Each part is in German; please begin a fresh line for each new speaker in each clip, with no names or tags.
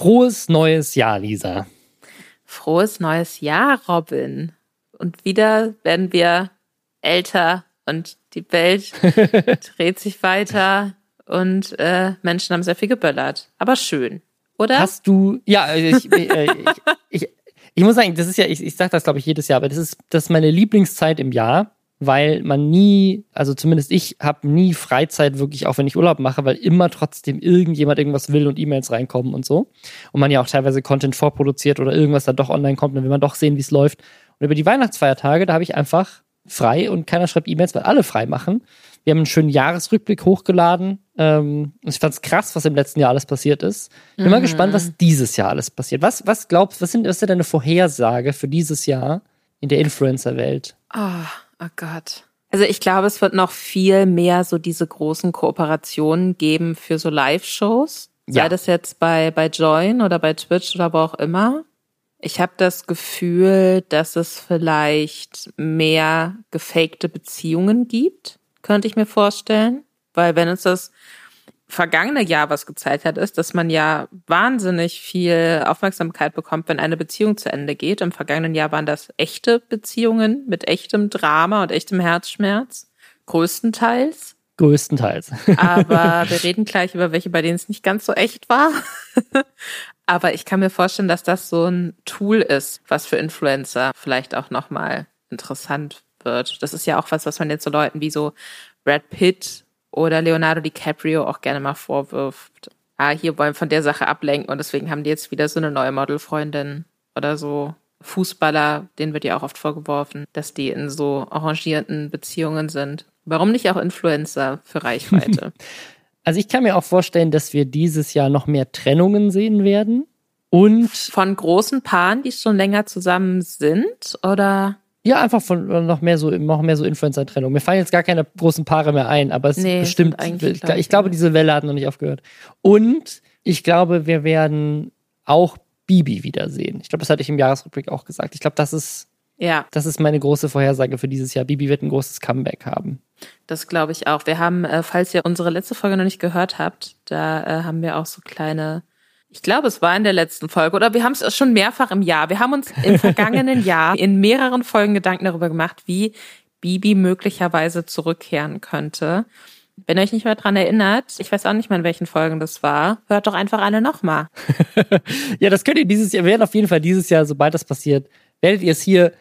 Frohes neues Jahr, Lisa.
Frohes neues Jahr, Robin. Und wieder werden wir älter und die Welt dreht sich weiter und äh, Menschen haben sehr viel geböllert. Aber schön, oder?
Hast du, ja, ich, äh, ich, ich, ich, muss sagen, das ist ja, ich, ich sage das glaube ich jedes Jahr, aber das ist, das ist meine Lieblingszeit im Jahr weil man nie, also zumindest ich habe nie Freizeit wirklich, auch wenn ich Urlaub mache, weil immer trotzdem irgendjemand irgendwas will und E-Mails reinkommen und so. Und man ja auch teilweise Content vorproduziert oder irgendwas da doch online kommt, dann will man doch sehen, wie es läuft. Und über die Weihnachtsfeiertage, da habe ich einfach frei und keiner schreibt E-Mails, weil alle frei machen. Wir haben einen schönen Jahresrückblick hochgeladen. Ähm, ich fand es krass, was im letzten Jahr alles passiert ist. Bin mhm. mal gespannt, was dieses Jahr alles passiert. Was, was glaubst, was sind, was ist deine Vorhersage für dieses Jahr in der Influencer-Welt?
Ah. Oh. Oh Gott. Also ich glaube, es wird noch viel mehr so diese großen Kooperationen geben für so Live-Shows. Ja. Sei das jetzt bei, bei Join oder bei Twitch oder wo auch immer. Ich habe das Gefühl, dass es vielleicht mehr gefakte Beziehungen gibt, könnte ich mir vorstellen. Weil wenn uns das vergangene Jahr was gezeigt hat, ist, dass man ja wahnsinnig viel Aufmerksamkeit bekommt, wenn eine Beziehung zu Ende geht. Im vergangenen Jahr waren das echte Beziehungen mit echtem Drama und echtem Herzschmerz. Größtenteils.
Größtenteils.
Aber wir reden gleich über welche, bei denen es nicht ganz so echt war. Aber ich kann mir vorstellen, dass das so ein Tool ist, was für Influencer vielleicht auch nochmal interessant wird. Das ist ja auch was, was man jetzt so Leuten wie so Brad Pitt oder Leonardo DiCaprio auch gerne mal vorwirft, ah, hier wollen von der Sache ablenken und deswegen haben die jetzt wieder so eine neue Modelfreundin oder so. Fußballer, denen wird ja auch oft vorgeworfen, dass die in so arrangierten Beziehungen sind. Warum nicht auch Influencer für Reichweite?
Also ich kann mir auch vorstellen, dass wir dieses Jahr noch mehr Trennungen sehen werden. Und
von großen Paaren, die schon länger zusammen sind, oder?
Ja, einfach von äh, noch mehr so, noch mehr so Influencer-Trennung. Mir fallen jetzt gar keine großen Paare mehr ein, aber es nee, bestimmt, ich, ich glaube, diese Welle hat noch nicht aufgehört. Und ich glaube, wir werden auch Bibi wiedersehen. Ich glaube, das hatte ich im Jahresrückblick auch gesagt. Ich glaube, das ist, ja. das ist meine große Vorhersage für dieses Jahr. Bibi wird ein großes Comeback haben.
Das glaube ich auch. Wir haben, äh, falls ihr unsere letzte Folge noch nicht gehört habt, da äh, haben wir auch so kleine ich glaube, es war in der letzten Folge oder wir haben es schon mehrfach im Jahr. Wir haben uns im vergangenen Jahr in mehreren Folgen Gedanken darüber gemacht, wie Bibi möglicherweise zurückkehren könnte. Wenn ihr euch nicht mehr dran erinnert, ich weiß auch nicht mehr, in welchen Folgen das war, hört doch einfach eine nochmal.
ja, das könnt ihr dieses Jahr, wir werden auf jeden Fall dieses Jahr, sobald das passiert, werdet ihr es hier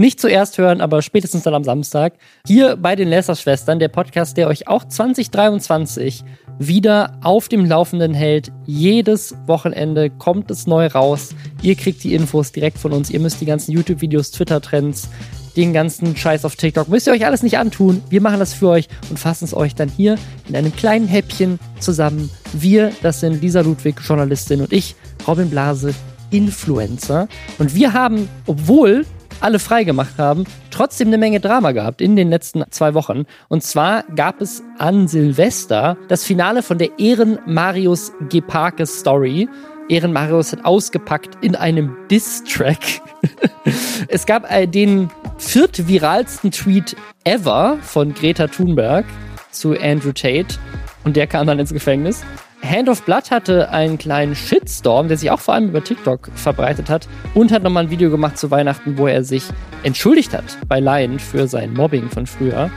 nicht zuerst hören, aber spätestens dann am Samstag. Hier bei den Lässerschwestern, der Podcast, der euch auch 2023 wieder auf dem Laufenden hält. Jedes Wochenende kommt es neu raus. Ihr kriegt die Infos direkt von uns. Ihr müsst die ganzen YouTube-Videos, Twitter-Trends, den ganzen Scheiß auf TikTok, müsst ihr euch alles nicht antun. Wir machen das für euch und fassen es euch dann hier in einem kleinen Häppchen zusammen. Wir, das sind Lisa Ludwig, Journalistin und ich, Robin Blase, Influencer. Und wir haben, obwohl alle freigemacht haben, trotzdem eine Menge Drama gehabt in den letzten zwei Wochen. Und zwar gab es an Silvester das Finale von der Ehren Marius Geparke Story. Ehren Marius hat ausgepackt in einem Diss-Track. es gab äh, den viertviralsten Tweet ever von Greta Thunberg zu Andrew Tate. Und der kam dann ins Gefängnis. Hand of Blood hatte einen kleinen Shitstorm, der sich auch vor allem über TikTok verbreitet hat und hat nochmal ein Video gemacht zu Weihnachten, wo er sich entschuldigt hat bei Lion für sein Mobbing von früher.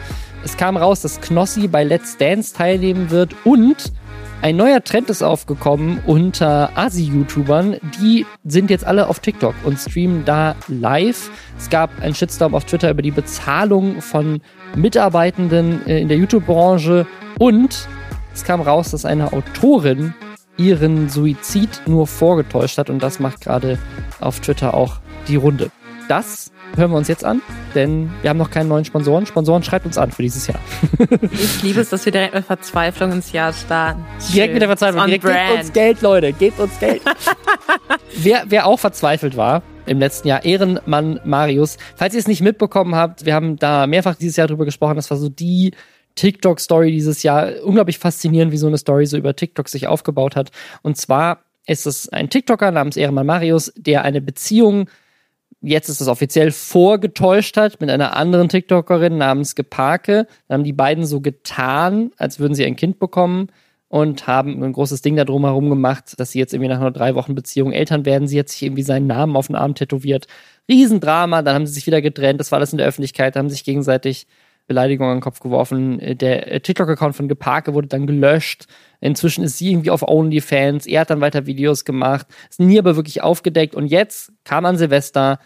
Es kam raus, dass Knossi bei Let's Dance teilnehmen wird und ein neuer Trend ist aufgekommen unter Asi-YouTubern. Die sind jetzt alle auf TikTok und streamen da live. Es gab einen Shitstorm auf Twitter über die Bezahlung von Mitarbeitenden äh, in der YouTube-Branche und es kam raus, dass eine Autorin ihren Suizid nur vorgetäuscht hat und das macht gerade auf Twitter auch die Runde. Das hören wir uns jetzt an, denn wir haben noch keinen neuen Sponsoren. Sponsoren schreibt uns an für dieses Jahr.
ich liebe es, dass wir direkt mit Verzweiflung ins Jahr starten.
Schön. Direkt mit der Verzweiflung. Direkt, gebt uns Geld, Leute. Gebt uns Geld. wer, wer auch verzweifelt war, im letzten Jahr. Ehrenmann Marius. Falls ihr es nicht mitbekommen habt, wir haben da mehrfach dieses Jahr drüber gesprochen. Das war so die TikTok-Story dieses Jahr. Unglaublich faszinierend, wie so eine Story so über TikTok sich aufgebaut hat. Und zwar ist es ein TikToker namens Ehrenmann Marius, der eine Beziehung, jetzt ist es offiziell, vorgetäuscht hat mit einer anderen TikTokerin namens Geparke. Dann haben die beiden so getan, als würden sie ein Kind bekommen und haben ein großes Ding darum herum gemacht, dass sie jetzt irgendwie nach nur drei Wochen Beziehung Eltern werden. Sie hat sich irgendwie seinen Namen auf den Arm tätowiert. Riesendrama, dann haben sie sich wieder getrennt, das war alles in der Öffentlichkeit, haben sich gegenseitig Beleidigungen an den Kopf geworfen. Der TikTok-Account von Geparke wurde dann gelöscht. Inzwischen ist sie irgendwie auf OnlyFans. Er hat dann weiter Videos gemacht. Ist nie aber wirklich aufgedeckt. Und jetzt kam an Silvester.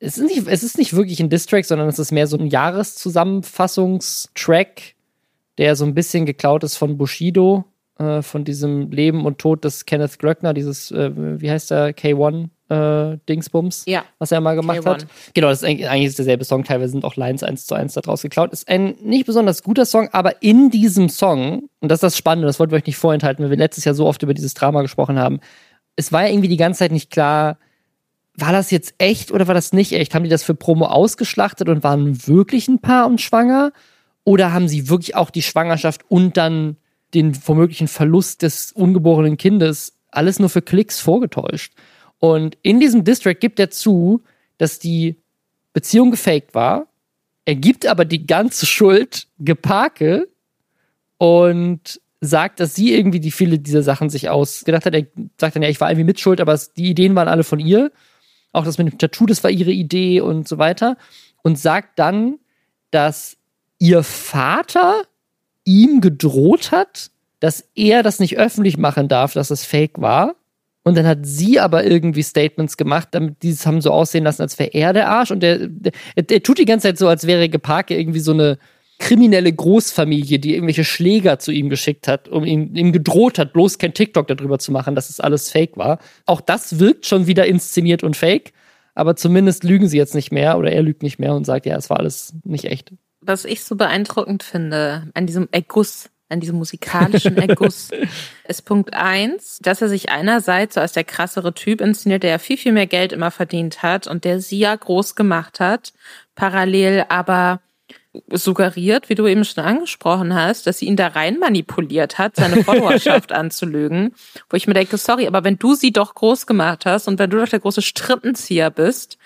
Es ist nicht, es ist nicht wirklich ein Distrack, sondern es ist mehr so ein Jahreszusammenfassungstrack, der so ein bisschen geklaut ist von Bushido äh, von diesem Leben und Tod des Kenneth Glöckner, dieses, äh, wie heißt der, K1 äh, Dingsbums,
ja.
was er mal gemacht K1. hat. Genau, das ist eigentlich, eigentlich ist derselbe Song, teilweise sind auch Lines eins zu eins daraus geklaut. Ist ein nicht besonders guter Song, aber in diesem Song, und das ist das Spannende, das wollten wir euch nicht vorenthalten, weil wir letztes Jahr so oft über dieses Drama gesprochen haben, es war ja irgendwie die ganze Zeit nicht klar, war das jetzt echt oder war das nicht echt? Haben die das für Promo ausgeschlachtet und waren wirklich ein Paar und schwanger? Oder haben sie wirklich auch die Schwangerschaft und dann den womöglichen Verlust des ungeborenen Kindes alles nur für Klicks vorgetäuscht. Und in diesem Distrack gibt er zu, dass die Beziehung gefaked war. Er gibt aber die ganze Schuld Geparke und sagt, dass sie irgendwie die viele dieser Sachen sich ausgedacht hat. Er sagt dann ja, ich war irgendwie mitschuld, aber die Ideen waren alle von ihr. Auch das mit dem Tattoo, das war ihre Idee und so weiter. Und sagt dann, dass ihr Vater ihm gedroht hat, dass er das nicht öffentlich machen darf, dass es fake war. Und dann hat sie aber irgendwie Statements gemacht, damit die es haben so aussehen lassen, als wäre er der Arsch. Und der, der, der, tut die ganze Zeit so, als wäre Geparke irgendwie so eine kriminelle Großfamilie, die irgendwelche Schläger zu ihm geschickt hat, um ihn, ihm gedroht hat, bloß kein TikTok darüber zu machen, dass es alles fake war. Auch das wirkt schon wieder inszeniert und fake. Aber zumindest lügen sie jetzt nicht mehr oder er lügt nicht mehr und sagt, ja, es war alles nicht echt
was ich so beeindruckend finde an diesem Erguss, an diesem musikalischen Erguss, ist Punkt eins, dass er sich einerseits so als der krassere Typ inszeniert, der ja viel, viel mehr Geld immer verdient hat und der sie ja groß gemacht hat, parallel aber suggeriert, wie du eben schon angesprochen hast, dass sie ihn da rein manipuliert hat, seine Followerschaft anzulügen. Wo ich mir denke, sorry, aber wenn du sie doch groß gemacht hast und wenn du doch der große Strippenzieher bist,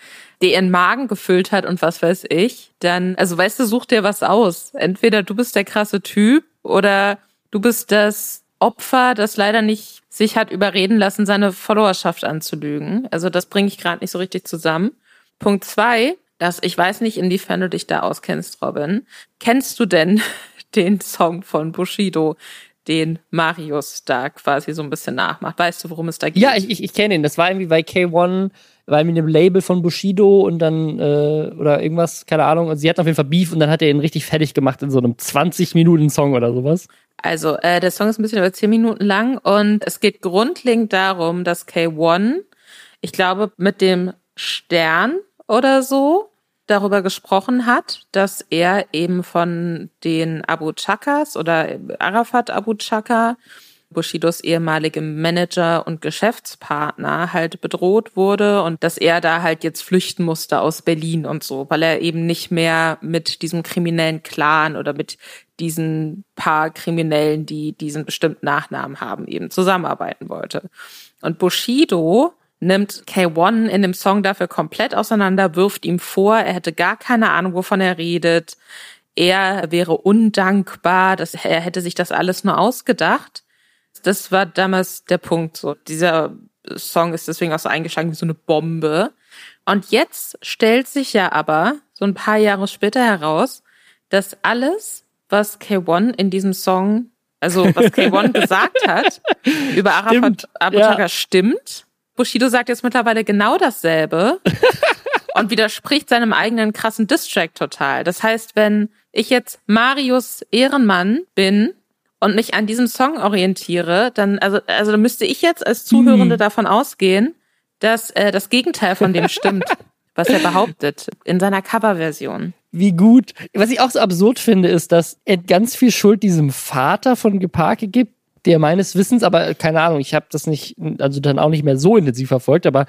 der ihren Magen gefüllt hat und was weiß ich, dann, also weißt du, such dir was aus. Entweder du bist der krasse Typ oder du bist das Opfer, das leider nicht sich hat überreden lassen, seine Followerschaft anzulügen. Also das bringe ich gerade nicht so richtig zusammen. Punkt zwei, dass ich weiß nicht, inwiefern du dich da auskennst, Robin. Kennst du denn den Song von Bushido, den Marius da quasi so ein bisschen nachmacht? Weißt du, worum es da geht?
Ja, ich, ich, ich kenne ihn. Das war irgendwie bei K1 weil mit dem Label von Bushido und dann äh, oder irgendwas, keine Ahnung, und sie hat auf jeden Fall Beef und dann hat er ihn richtig fertig gemacht in so einem 20 Minuten Song oder sowas.
Also, äh, der Song ist ein bisschen über 10 Minuten lang und es geht grundlegend darum, dass K1, ich glaube, mit dem Stern oder so darüber gesprochen hat, dass er eben von den Abu Chakas oder Arafat Abu Chaka Bushidos ehemaligem Manager und Geschäftspartner halt bedroht wurde und dass er da halt jetzt flüchten musste aus Berlin und so, weil er eben nicht mehr mit diesem kriminellen Clan oder mit diesen paar Kriminellen, die diesen bestimmten Nachnamen haben, eben zusammenarbeiten wollte. Und Bushido nimmt K1 in dem Song dafür komplett auseinander, wirft ihm vor, er hätte gar keine Ahnung, wovon er redet. Er wäre undankbar, dass er hätte sich das alles nur ausgedacht das war damals der Punkt. So, dieser Song ist deswegen auch so eingeschlagen wie so eine Bombe. Und jetzt stellt sich ja aber so ein paar Jahre später heraus, dass alles, was K1 in diesem Song, also was K1 gesagt hat, über Arafat Abutaka ja. stimmt. Bushido sagt jetzt mittlerweile genau dasselbe und widerspricht seinem eigenen krassen Distrack total. Das heißt, wenn ich jetzt Marius Ehrenmann bin und mich an diesem Song orientiere, dann, also, also dann müsste ich jetzt als Zuhörende mhm. davon ausgehen, dass äh, das Gegenteil von dem stimmt, was er behauptet in seiner Coverversion.
Wie gut. Was ich auch so absurd finde, ist, dass er ganz viel Schuld diesem Vater von Geparke gibt, der meines Wissens, aber keine Ahnung, ich habe das nicht, also dann auch nicht mehr so intensiv verfolgt, aber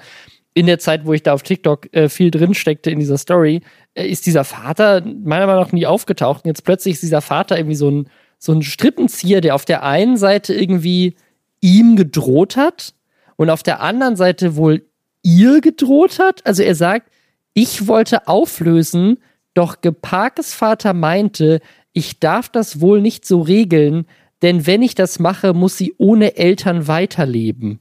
in der Zeit, wo ich da auf TikTok äh, viel drin steckte in dieser Story, äh, ist dieser Vater meiner Meinung nach nie aufgetaucht. Und jetzt plötzlich ist dieser Vater irgendwie so ein so ein Strippenzieher, der auf der einen Seite irgendwie ihm gedroht hat und auf der anderen Seite wohl ihr gedroht hat. Also er sagt, ich wollte auflösen, doch Geparkes Vater meinte, ich darf das wohl nicht so regeln, denn wenn ich das mache, muss sie ohne Eltern weiterleben.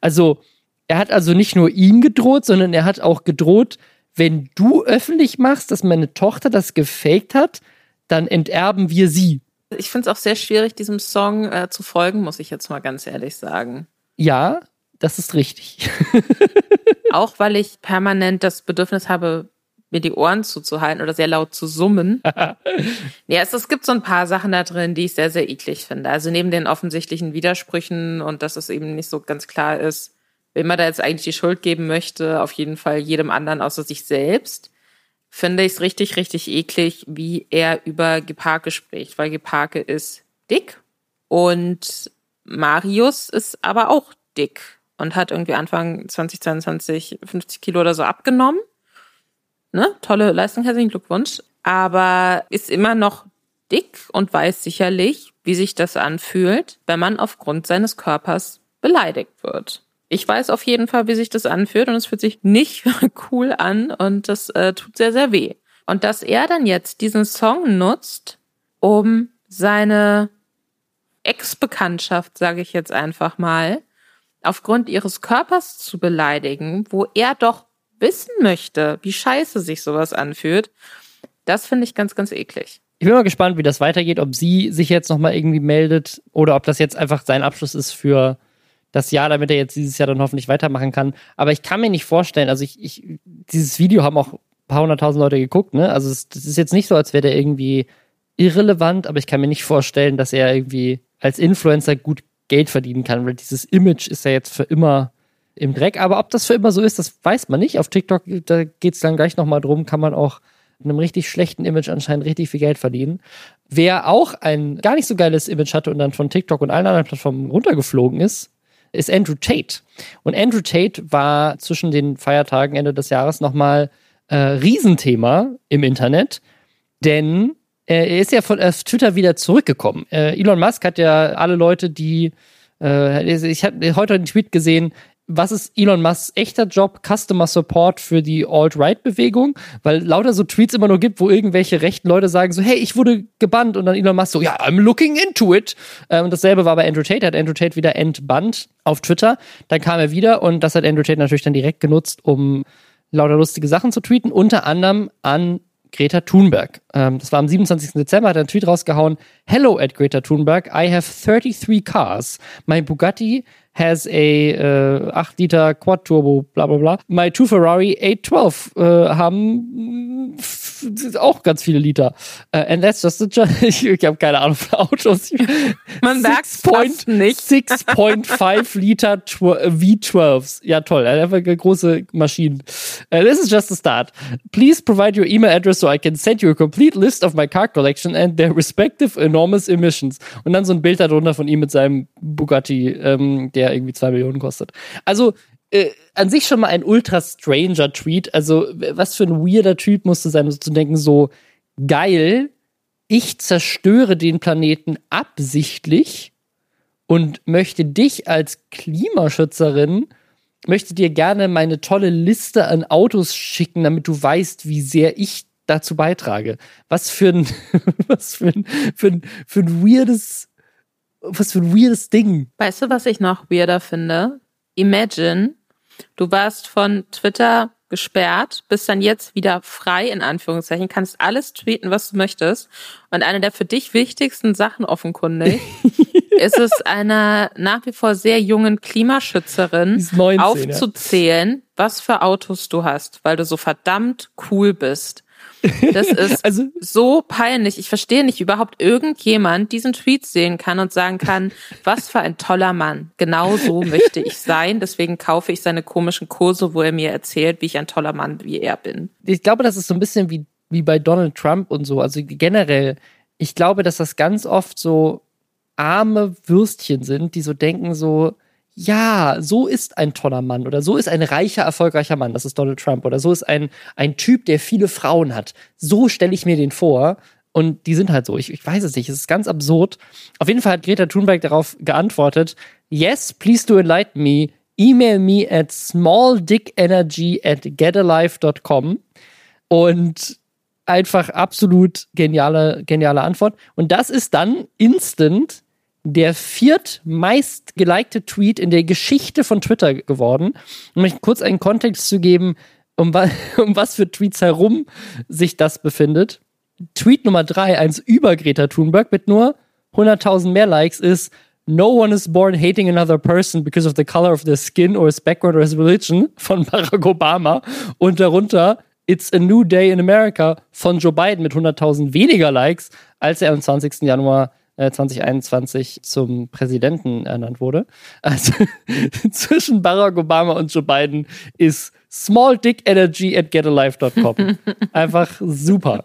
Also, er hat also nicht nur ihm gedroht, sondern er hat auch gedroht, wenn du öffentlich machst, dass meine Tochter das gefaked hat, dann enterben wir sie.
Ich finde es auch sehr schwierig, diesem Song äh, zu folgen, muss ich jetzt mal ganz ehrlich sagen.
Ja, das ist richtig.
auch weil ich permanent das Bedürfnis habe, mir die Ohren zuzuhalten oder sehr laut zu summen. ja, es, es gibt so ein paar Sachen da drin, die ich sehr, sehr eklig finde. Also neben den offensichtlichen Widersprüchen und dass es eben nicht so ganz klar ist, wem man da jetzt eigentlich die Schuld geben möchte, auf jeden Fall jedem anderen außer sich selbst, finde ich es richtig, richtig eklig, wie er über Geparke spricht, weil Geparke ist dick und Marius ist aber auch dick und hat irgendwie Anfang 2022 50 Kilo oder so abgenommen. Ne? Tolle Leistung, herzlichen Glückwunsch. Aber ist immer noch dick und weiß sicherlich, wie sich das anfühlt, wenn man aufgrund seines Körpers beleidigt wird. Ich weiß auf jeden Fall, wie sich das anfühlt und es fühlt sich nicht cool an und das äh, tut sehr, sehr weh. Und dass er dann jetzt diesen Song nutzt, um seine Ex-Bekanntschaft, sage ich jetzt einfach mal, aufgrund ihres Körpers zu beleidigen, wo er doch wissen möchte, wie scheiße sich sowas anfühlt, das finde ich ganz, ganz eklig.
Ich bin mal gespannt, wie das weitergeht, ob sie sich jetzt nochmal irgendwie meldet oder ob das jetzt einfach sein Abschluss ist für das Jahr, damit er jetzt dieses Jahr dann hoffentlich weitermachen kann. Aber ich kann mir nicht vorstellen, also ich, ich dieses Video haben auch ein paar hunderttausend Leute geguckt, ne? Also es, das ist jetzt nicht so, als wäre der irgendwie irrelevant, aber ich kann mir nicht vorstellen, dass er irgendwie als Influencer gut Geld verdienen kann, weil dieses Image ist ja jetzt für immer im Dreck. Aber ob das für immer so ist, das weiß man nicht. Auf TikTok, da geht es dann gleich nochmal drum, kann man auch in einem richtig schlechten Image anscheinend richtig viel Geld verdienen. Wer auch ein gar nicht so geiles Image hatte und dann von TikTok und allen anderen Plattformen runtergeflogen ist, ist Andrew Tate. Und Andrew Tate war zwischen den Feiertagen Ende des Jahres nochmal äh, Riesenthema im Internet, denn er ist ja von auf Twitter wieder zurückgekommen. Äh, Elon Musk hat ja alle Leute, die äh, ich habe heute einen Tweet gesehen, was ist Elon Musks echter Job? Customer Support für die Alt-Right-Bewegung, weil lauter so Tweets immer nur gibt, wo irgendwelche rechten Leute sagen so, hey, ich wurde gebannt und dann Elon Musk so, ja, I'm looking into it. Ähm, und dasselbe war bei Andrew Tate, hat Andrew Tate wieder entbannt auf Twitter. Dann kam er wieder und das hat Andrew Tate natürlich dann direkt genutzt, um lauter lustige Sachen zu tweeten, unter anderem an Greta Thunberg. Ähm, das war am 27. Dezember, hat er einen Tweet rausgehauen. Hello at Greta Thunberg, I have 33 cars. My Bugatti has a äh, 8 Liter Quad Turbo, bla bla bla. My two Ferrari 812 äh, haben auch ganz viele Liter. Uh, and that's just a ich, ich habe keine Ahnung von Autos.
Man merkt es nicht.
6.5 Liter V12s. Ja, toll. Einfach große Maschinen. Uh, this is just a start. Please provide your email address so I can send you a complete list of my car collection and their respective enormous emissions. Und dann so ein Bild darunter von ihm mit seinem Bugatti, ähm, der irgendwie zwei Millionen kostet. Also, äh, an sich schon mal ein ultra stranger Tweet. Also, was für ein weirder Typ musste sein, so zu denken, so geil, ich zerstöre den Planeten absichtlich und möchte dich als Klimaschützerin, möchte dir gerne meine tolle Liste an Autos schicken, damit du weißt, wie sehr ich dazu beitrage. Was für ein, was für ein, für ein, für ein weirdes, was für ein weirdes Ding.
Weißt du, was ich noch weirder finde? Imagine, Du warst von Twitter gesperrt, bist dann jetzt wieder frei, in Anführungszeichen, kannst alles tweeten, was du möchtest. Und eine der für dich wichtigsten Sachen offenkundig ist es einer nach wie vor sehr jungen Klimaschützerin 19, aufzuzählen, ja. was für Autos du hast, weil du so verdammt cool bist. Das ist also, so peinlich. Ich verstehe nicht, wie überhaupt irgendjemand diesen Tweet sehen kann und sagen kann, was für ein toller Mann. Genau so möchte ich sein. Deswegen kaufe ich seine komischen Kurse, wo er mir erzählt, wie ich ein toller Mann wie er bin.
Ich glaube, das ist so ein bisschen wie, wie bei Donald Trump und so. Also generell, ich glaube, dass das ganz oft so arme Würstchen sind, die so denken so, ja, so ist ein toller Mann oder so ist ein reicher, erfolgreicher Mann, das ist Donald Trump oder so ist ein, ein Typ, der viele Frauen hat. So stelle ich mir den vor. Und die sind halt so. Ich, ich weiß es nicht. Es ist ganz absurd. Auf jeden Fall hat Greta Thunberg darauf geantwortet. Yes, please do enlighten me. Email me at smalldickenergy at getalife.com. Und einfach absolut geniale, geniale Antwort. Und das ist dann instant der viertmeist gelikte Tweet in der Geschichte von Twitter geworden. Um euch kurz einen Kontext zu geben, um, um was für Tweets herum sich das befindet. Tweet Nummer drei, eins über Greta Thunberg mit nur 100.000 mehr Likes ist No one is born hating another person because of the color of their skin or his background or his religion von Barack Obama und darunter It's a New Day in America von Joe Biden mit 100.000 weniger Likes, als er am 20. Januar 2021 äh, zum Präsidenten ernannt wurde. Also zwischen Barack Obama und Joe Biden ist Small Dick Energy at getalife.com. Einfach super.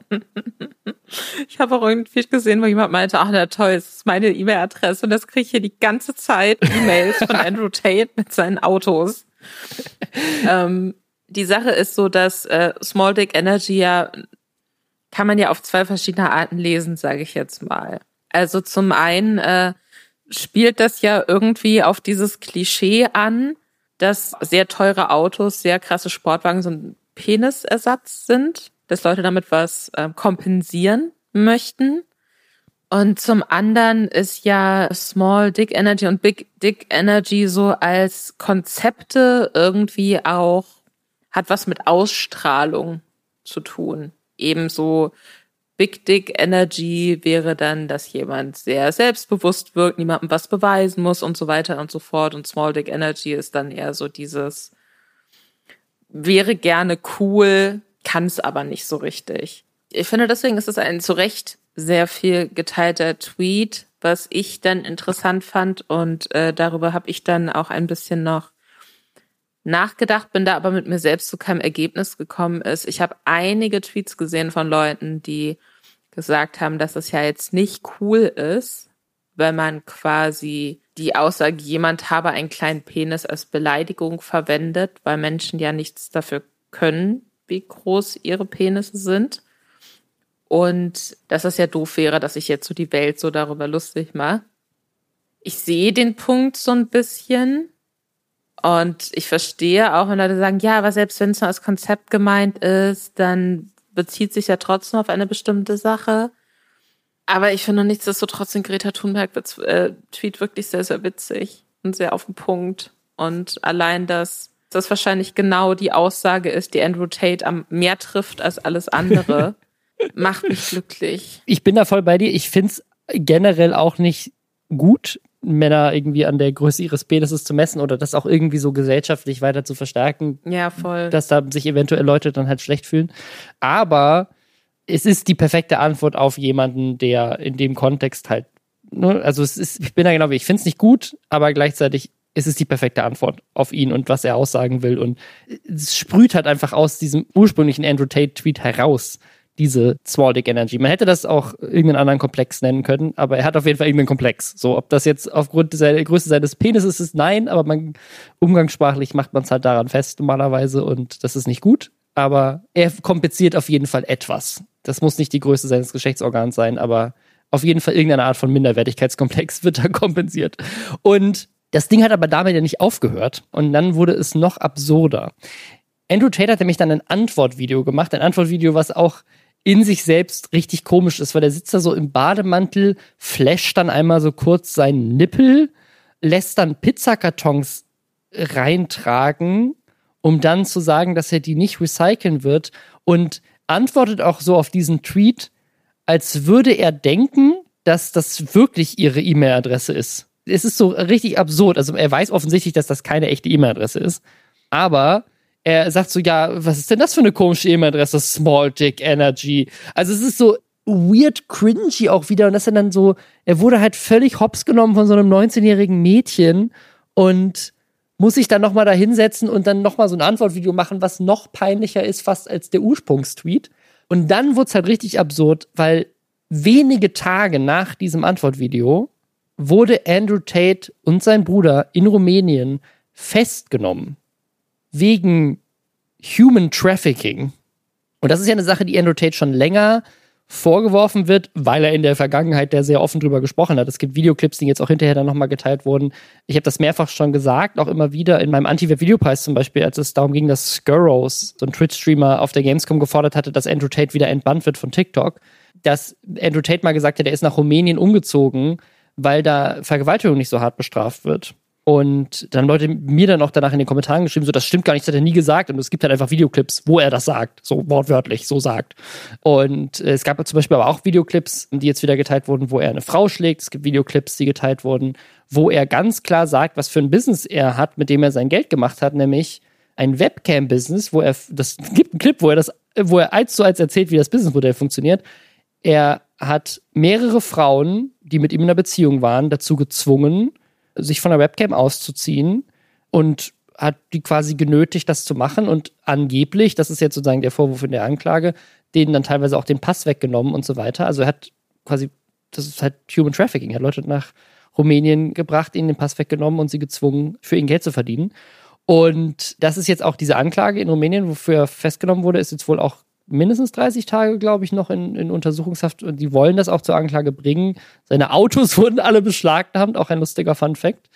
Ich habe auch irgendwie gesehen, wo jemand meinte, ach na toll, das ist meine E-Mail-Adresse und das kriege ich hier die ganze Zeit E-Mails von Andrew Tate mit seinen Autos. ähm, die Sache ist so, dass äh, Small Dick Energy ja kann man ja auf zwei verschiedene Arten lesen, sage ich jetzt mal. Also zum einen äh, spielt das ja irgendwie auf dieses Klischee an, dass sehr teure Autos, sehr krasse Sportwagen so ein Penisersatz sind, dass Leute damit was äh, kompensieren möchten. Und zum anderen ist ja Small Dick Energy und Big Dick Energy so als Konzepte irgendwie auch, hat was mit Ausstrahlung zu tun. Ebenso Big Dick Energy wäre dann, dass jemand sehr selbstbewusst wirkt, niemandem was beweisen muss und so weiter und so fort. Und Small Dick Energy ist dann eher so dieses, wäre gerne cool, kann es aber nicht so richtig. Ich finde, deswegen ist es ein zu Recht sehr viel geteilter Tweet, was ich dann interessant fand und äh, darüber habe ich dann auch ein bisschen noch nachgedacht, bin da aber mit mir selbst zu keinem Ergebnis gekommen ist. Ich habe einige Tweets gesehen von Leuten, die gesagt haben, dass es ja jetzt nicht cool ist, wenn man quasi die Aussage, jemand habe einen kleinen Penis als Beleidigung verwendet, weil Menschen ja nichts dafür können, wie groß ihre Penisse sind. Und dass es ja doof wäre, dass ich jetzt so die Welt so darüber lustig mache. Ich sehe den Punkt so ein bisschen, und ich verstehe auch, wenn Leute sagen, ja, aber selbst wenn es nur als Konzept gemeint ist, dann bezieht sich ja trotzdem auf eine bestimmte Sache. Aber ich finde nichtsdestotrotz den Greta Thunberg äh, Tweet wirklich sehr, sehr witzig und sehr auf den Punkt. Und allein, dass das wahrscheinlich genau die Aussage ist, die Andrew Tate am mehr trifft als alles andere, macht mich glücklich.
Ich bin da voll bei dir. Ich finde es generell auch nicht gut, Männer irgendwie an der Größe ihres Penises zu messen oder das auch irgendwie so gesellschaftlich weiter zu verstärken.
Ja, voll.
Dass da sich eventuell Leute dann halt schlecht fühlen. Aber es ist die perfekte Antwort auf jemanden, der in dem Kontext halt, ne, also es ist, ich bin da genau wie, ich finde es nicht gut, aber gleichzeitig ist es die perfekte Antwort auf ihn und was er aussagen will. Und es sprüht halt einfach aus diesem ursprünglichen Andrew Tate-Tweet heraus diese Small Dick Energy. Man hätte das auch irgendeinen anderen Komplex nennen können, aber er hat auf jeden Fall irgendeinen Komplex. So, ob das jetzt aufgrund der Größe seines Penises ist, nein, aber man, umgangssprachlich macht man es halt daran fest normalerweise und das ist nicht gut. Aber er kompensiert auf jeden Fall etwas. Das muss nicht die Größe seines Geschlechtsorgans sein, aber auf jeden Fall irgendeine Art von Minderwertigkeitskomplex wird da kompensiert. Und das Ding hat aber damit ja nicht aufgehört. Und dann wurde es noch absurder. Andrew Tate hat nämlich dann ein Antwortvideo gemacht, ein Antwortvideo, was auch in sich selbst richtig komisch ist, weil der sitzt da so im Bademantel, flasht dann einmal so kurz seinen Nippel, lässt dann Pizzakartons reintragen, um dann zu sagen, dass er die nicht recyceln wird und antwortet auch so auf diesen Tweet, als würde er denken, dass das wirklich ihre E-Mail-Adresse ist. Es ist so richtig absurd. Also er weiß offensichtlich, dass das keine echte E-Mail-Adresse ist. Aber er sagt so, ja, was ist denn das für eine komische E-Mail-Adresse? Small Dick Energy. Also es ist so weird cringy auch wieder und das ist dann so, er wurde halt völlig hops genommen von so einem 19-jährigen Mädchen und muss sich dann nochmal da hinsetzen und dann nochmal so ein Antwortvideo machen, was noch peinlicher ist fast als der Ursprungstweet. Und dann wurde es halt richtig absurd, weil wenige Tage nach diesem Antwortvideo wurde Andrew Tate und sein Bruder in Rumänien festgenommen wegen Human Trafficking. Und das ist ja eine Sache, die Andrew Tate schon länger vorgeworfen wird, weil er in der Vergangenheit da sehr offen drüber gesprochen hat. Es gibt Videoclips, die jetzt auch hinterher dann nochmal geteilt wurden. Ich habe das mehrfach schon gesagt, auch immer wieder in meinem Anti-Videopreis zum Beispiel, als es darum ging, dass Skurrows, so ein Twitch-Streamer auf der Gamescom gefordert hatte, dass Andrew Tate wieder entbannt wird von TikTok. Dass Andrew Tate mal gesagt hat, er ist nach Rumänien umgezogen, weil da Vergewaltigung nicht so hart bestraft wird. Und dann Leute mir dann auch danach in den Kommentaren geschrieben, so, das stimmt gar nicht, das hat er nie gesagt. Und es gibt halt einfach Videoclips, wo er das sagt, so wortwörtlich, so sagt. Und äh, es gab zum Beispiel aber auch Videoclips, die jetzt wieder geteilt wurden, wo er eine Frau schlägt. Es gibt Videoclips, die geteilt wurden, wo er ganz klar sagt, was für ein Business er hat, mit dem er sein Geld gemacht hat, nämlich ein Webcam-Business, wo er, das gibt einen Clip, wo er das, wo er eins zu eins erzählt, wie das Businessmodell funktioniert. Er hat mehrere Frauen, die mit ihm in einer Beziehung waren, dazu gezwungen, sich von der Webcam auszuziehen und hat die quasi genötigt, das zu machen und angeblich, das ist jetzt sozusagen der Vorwurf in der Anklage, denen dann teilweise auch den Pass weggenommen und so weiter. Also er hat quasi, das ist halt Human Trafficking, er hat Leute nach Rumänien gebracht, ihnen den Pass weggenommen und sie gezwungen, für ihn Geld zu verdienen. Und das ist jetzt auch diese Anklage in Rumänien, wofür er festgenommen wurde, ist jetzt wohl auch mindestens 30 Tage, glaube ich, noch in, in Untersuchungshaft und die wollen das auch zur Anklage bringen. Seine Autos wurden alle beschlagnahmt, auch ein lustiger Fun Fact.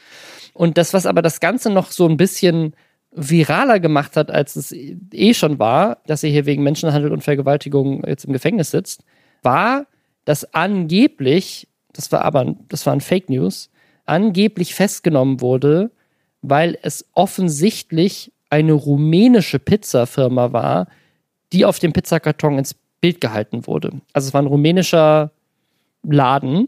Und das, was aber das Ganze noch so ein bisschen viraler gemacht hat, als es eh schon war, dass er hier wegen Menschenhandel und Vergewaltigung jetzt im Gefängnis sitzt, war, dass angeblich, das war aber, das waren Fake News, angeblich festgenommen wurde, weil es offensichtlich eine rumänische Pizzafirma war, die auf dem Pizzakarton ins Bild gehalten wurde. Also es war ein rumänischer Laden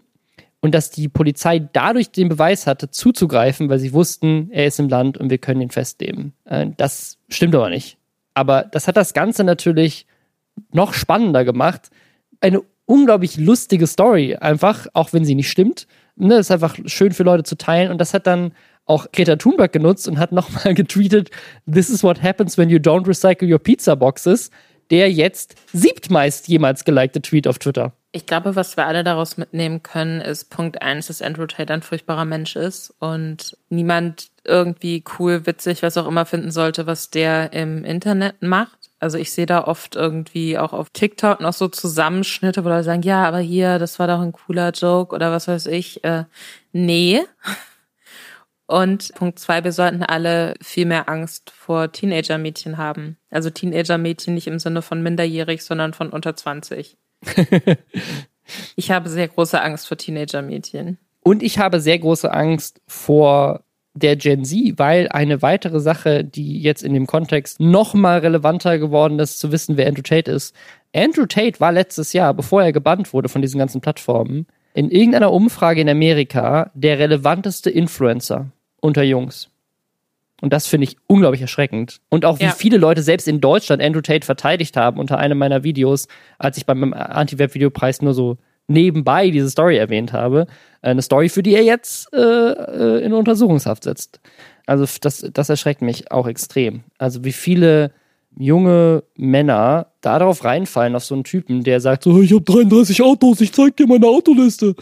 und dass die Polizei dadurch den Beweis hatte, zuzugreifen, weil sie wussten, er ist im Land und wir können ihn festnehmen. Äh, das stimmt aber nicht. Aber das hat das Ganze natürlich noch spannender gemacht. Eine unglaublich lustige Story, einfach, auch wenn sie nicht stimmt. Ne, ist einfach schön für Leute zu teilen. Und das hat dann auch Greta Thunberg genutzt und hat nochmal getweetet: This is what happens when you don't recycle your pizza boxes der jetzt siebtmeist jemals gelikte Tweet auf Twitter.
Ich glaube, was wir alle daraus mitnehmen können, ist Punkt eins, dass Andrew Tate ein furchtbarer Mensch ist und niemand irgendwie cool, witzig, was auch immer finden sollte, was der im Internet macht. Also ich sehe da oft irgendwie auch auf TikTok noch so Zusammenschnitte, wo Leute sagen, ja, aber hier, das war doch ein cooler Joke oder was weiß ich. Äh, nee, und Punkt zwei, wir sollten alle viel mehr Angst vor Teenager-Mädchen haben. Also Teenager-Mädchen nicht im Sinne von minderjährig, sondern von unter 20. ich habe sehr große Angst vor Teenager-Mädchen.
Und ich habe sehr große Angst vor der Gen Z, weil eine weitere Sache, die jetzt in dem Kontext noch mal relevanter geworden ist, zu wissen, wer Andrew Tate ist. Andrew Tate war letztes Jahr, bevor er gebannt wurde von diesen ganzen Plattformen, in irgendeiner Umfrage in Amerika der relevanteste Influencer unter Jungs. Und das finde ich unglaublich erschreckend. Und auch wie ja. viele Leute selbst in Deutschland Andrew Tate verteidigt haben unter einem meiner Videos, als ich beim Anti-Web-Videopreis nur so nebenbei diese Story erwähnt habe. Eine Story, für die er jetzt äh, äh, in Untersuchungshaft sitzt. Also das, das erschreckt mich auch extrem. Also wie viele junge Männer darauf reinfallen, auf so einen Typen, der sagt so, ich habe 33 Autos, ich zeig dir meine Autoliste.